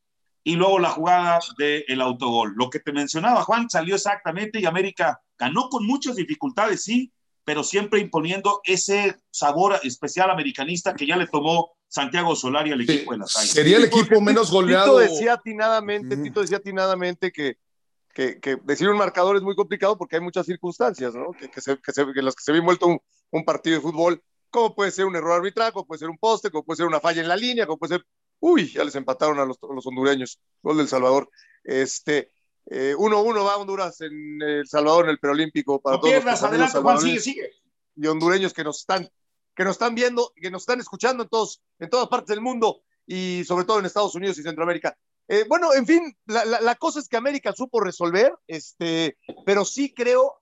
S5: y luego la jugada del autogol. Lo que te mencionaba, Juan, salió exactamente y América ganó con muchas dificultades, sí, pero siempre imponiendo ese sabor especial americanista que ya le tomó Santiago Solari al equipo de las Águilas.
S4: Sería el
S3: Sí, porque
S4: equipo menos
S3: Tito
S4: goleado.
S3: decía atinadamente. Tito decía atinadamente que, que, que decir un marcador es muy complicado porque hay muchas circunstancias, ¿no? Que, que se, que se- que en las que se ve envuelto un, un partido de fútbol, como puede ser un error arbitral, como puede ser un poste, como puede ser una falla en la línea, como puede ser, uy, ya les empataron a los, a los hondureños, gol del Salvador. Este, 1-1 va Honduras en El Salvador en el preolímpico para
S5: No
S3: todos
S5: pierdas, adelante, Juan, sigue, sigue.
S3: y hondureños que nos están que nos están viendo, que nos están escuchando en todos, en todas partes del mundo y sobre todo en Estados Unidos y Centroamérica. Eh, bueno, en fin, la, la, la, cosa es que América supo resolver, este, pero sí creo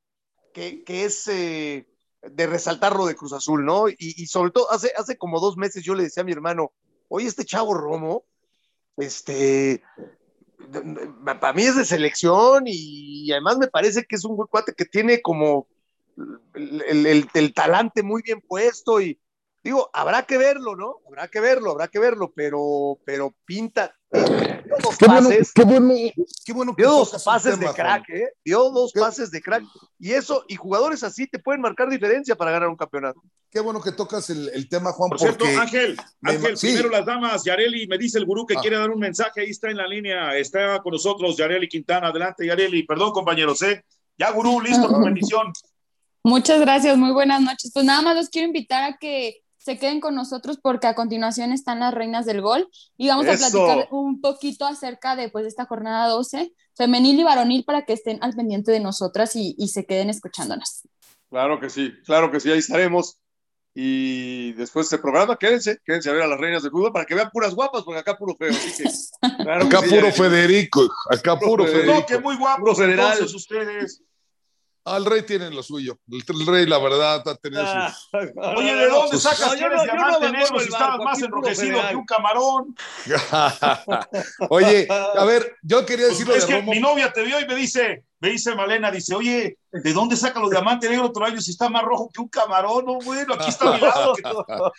S3: que, que es eh, de resaltar lo de Cruz Azul, ¿no? Y, y, sobre todo, hace, hace como dos meses yo le decía a mi hermano, oye, este chavo Romo, este, para mí es de selección y, además me parece que es un cuate que tiene como el, el, talante muy bien puesto y digo, habrá que verlo, ¿no? Habrá que verlo, habrá que verlo, pero, pero pinta. Dio dos
S7: qué
S3: pases.
S7: Bueno, qué bueno,
S4: qué bueno
S3: dio dos pases de crack, ¿eh? Dio dos
S4: ¿Qué?
S3: pases de crack. Y eso, y jugadores así te pueden marcar diferencia para ganar un campeonato.
S4: Qué bueno que tocas el, el tema, Juan,
S5: Por
S4: porque...
S5: cierto, Ángel,
S4: me-
S5: Ángel,
S4: sí.
S5: primero las damas, Yareli, me dice el gurú que
S4: Ah.
S5: quiere dar un mensaje, ahí está en la línea, está con nosotros Yareli Quintana, adelante Yareli, perdón compañeros, ¿eh? Ya gurú, listo *laughs* tu bendición.
S11: Muchas gracias, muy buenas noches. Pues nada más los quiero invitar a que se queden con nosotros porque a continuación están las reinas del gol y vamos a
S3: Eso.
S11: platicar un poquito acerca de pues esta jornada 12, femenil y varonil para que estén al pendiente de nosotras y, y se queden escuchándonos.
S3: Claro que sí, claro que sí, ahí estaremos. Y después de este programa, quédense, quédense a ver a las reinas del fútbol para que vean puras guapas, porque acá puro feo. Así que, *laughs* claro
S4: Acá
S3: que sí,
S4: puro Federico, acá
S3: Puro
S4: puro
S3: Federico.
S4: Federico.
S5: No, que muy guapos entonces ustedes.
S4: Al rey tienen lo suyo. El, el rey, la verdad, ha tenido
S3: Ah,
S4: sus... *laughs*
S5: Oye, ¿de dónde
S4: Pues,
S5: sacas eres
S3: no- yo no
S5: diamante negro si estabas más enrojecido que un camarón? *laughs*
S4: Oye, a ver, yo quería
S5: Pues
S4: decirlo
S5: es
S4: de
S5: que
S4: Romo.
S5: mi novia te vio y me dice, me dice Malena, dice, oye, ¿de dónde saca los diamantes negros otro año si está más rojo que un camarón? No, bueno, aquí está mi lado. *laughs*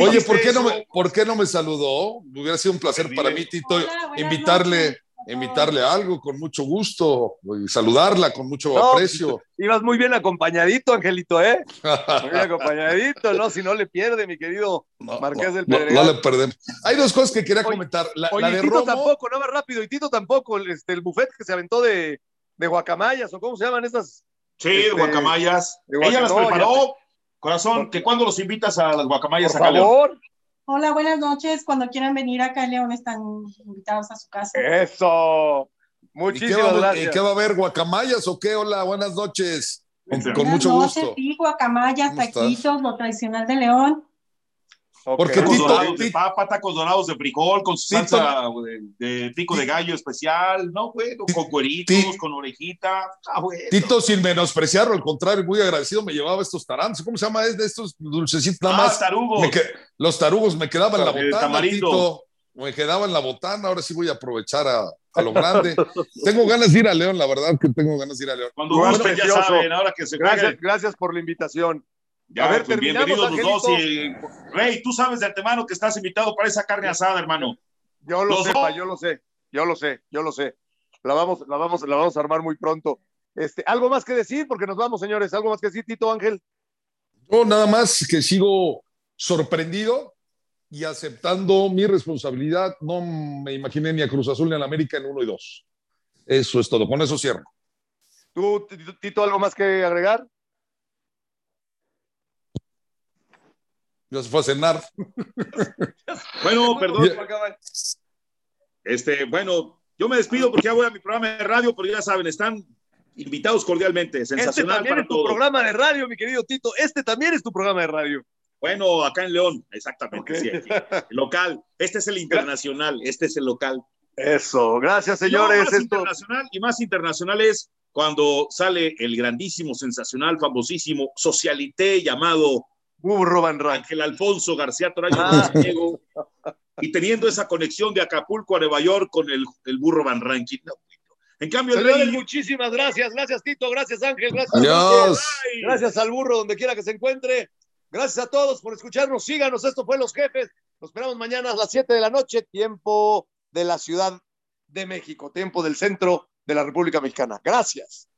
S4: Oye, ¿por qué, no me, ¿por qué no me saludó? Hubiera sido un placer para mí, Tito,
S12: Hola,
S4: invitarle,
S12: noches.
S4: Invitarle a algo con mucho gusto y saludarla con mucho
S3: No,
S4: aprecio.
S3: Ibas muy bien acompañadito, Angelito, ¿eh? *laughs* Muy bien acompañadito, ¿no? Si no le pierde, mi querido
S4: No,
S3: Marqués del Pedregal.
S4: no le perdemos. Hay dos cosas que quería comentar. La,
S3: Oye,
S4: la de
S3: Tito
S4: Romo,
S3: tampoco, no va rápido, y Tito tampoco, el, este, el buffet que se aventó de, de guacamayas, o cómo se llaman estas.
S5: Sí, de
S3: Este,
S5: guacamayas.
S3: de
S5: Ella las preparó. Corazón, que cuando los invitas a las guacamayas
S3: Por
S5: acá, León?
S3: favor,
S12: Hola, buenas noches. Cuando quieran venir acá en León están invitados a su casa.
S3: eso.
S4: ¿y qué,
S3: Muchísimas
S4: va,
S3: gracias.
S4: ¿y qué va a haber? ¿Guacamayas o qué? Hola, buenas noches. Con,
S5: Buenas
S4: con
S12: Buenas
S4: mucho
S12: noches,
S4: gusto.
S12: sí, guacamayas, taquitos, lo tradicional de León.
S4: Porque
S5: Tacos
S4: Tito,
S5: dorados de papa, tacos dorados de frijol, con su
S4: Tito-
S5: salsa de, de pico de gallo especial, ¿no, güey? Con cueritos, con orejita. Ah, bueno.
S4: Tito, sin menospreciarlo, al contrario, muy agradecido, me llevaba estos tarantos. ¿Cómo se llama? Es de estos dulcecitos nada
S5: Ah,
S4: más.
S5: tarugos.
S4: Que- los tarugos me quedaban en la
S5: De
S4: botana,
S5: tamarindo.
S4: Tito. Me quedaba en la botana, ahora sí voy a aprovechar a, a lo grande. *laughs* tengo ganas de ir a León, la verdad que tengo ganas de ir a León.
S5: Cuando gusten, ya saben, ahora que se
S3: Gracias,
S5: juegue.
S3: gracias por la invitación.
S5: Ya,
S3: A ver,
S5: pues, bienvenidos los dos. Y, Rey, tú sabes de antemano que estás invitado para esa carne asada, hermano.
S3: Yo lo sé, yo lo sé, yo lo sé, yo lo sé. La vamos, la vamos, la vamos a armar muy pronto. Este, algo más que decir, porque nos vamos, señores. Algo más que decir, Tito Ángel.
S4: Yo nada más que sigo sorprendido y aceptando mi responsabilidad. No me imaginé ni a Cruz Azul ni a la América en uno y dos. Eso es todo. Con eso cierro.
S3: ¿Tú, Tito, Tito, algo más que agregar?
S4: Ya se fue a cenar. *laughs*
S5: Bueno, perdón. Este, bueno, yo me despido porque ya voy a mi programa de radio, pero ya saben, están invitados cordialmente.
S3: Este
S5: Sensacional
S3: también
S5: para
S3: es tu
S5: todos.
S3: programa de radio, mi querido Tito. Este también es tu programa de radio.
S5: Bueno, acá en León, exactamente. Sí, aquí. El local. Este es el internacional, este es el local.
S3: Eso, gracias,
S5: No,
S3: señores.
S5: más
S3: Esto,
S5: internacional y más internacional es cuando sale el grandísimo, sensacional, famosísimo socialité llamado
S3: Burro Van Rank.
S5: Ángel Alfonso García Torayo
S3: Ah.
S5: Montenegro, y teniendo esa conexión de Acapulco a Nueva York con el, el burro Van Ranking. No, en cambio, el
S3: Señores,
S5: rey,
S3: muchísimas gracias. Gracias, Tito. Gracias, Ángel. Gracias,
S4: Adiós.
S3: Gracias al burro, donde quiera que se encuentre. Gracias a todos por escucharnos. Síganos. Esto fue Los Jefes. Nos esperamos mañana a las 7 de la noche, tiempo de la Ciudad de México, tiempo del centro de la República Mexicana. Gracias.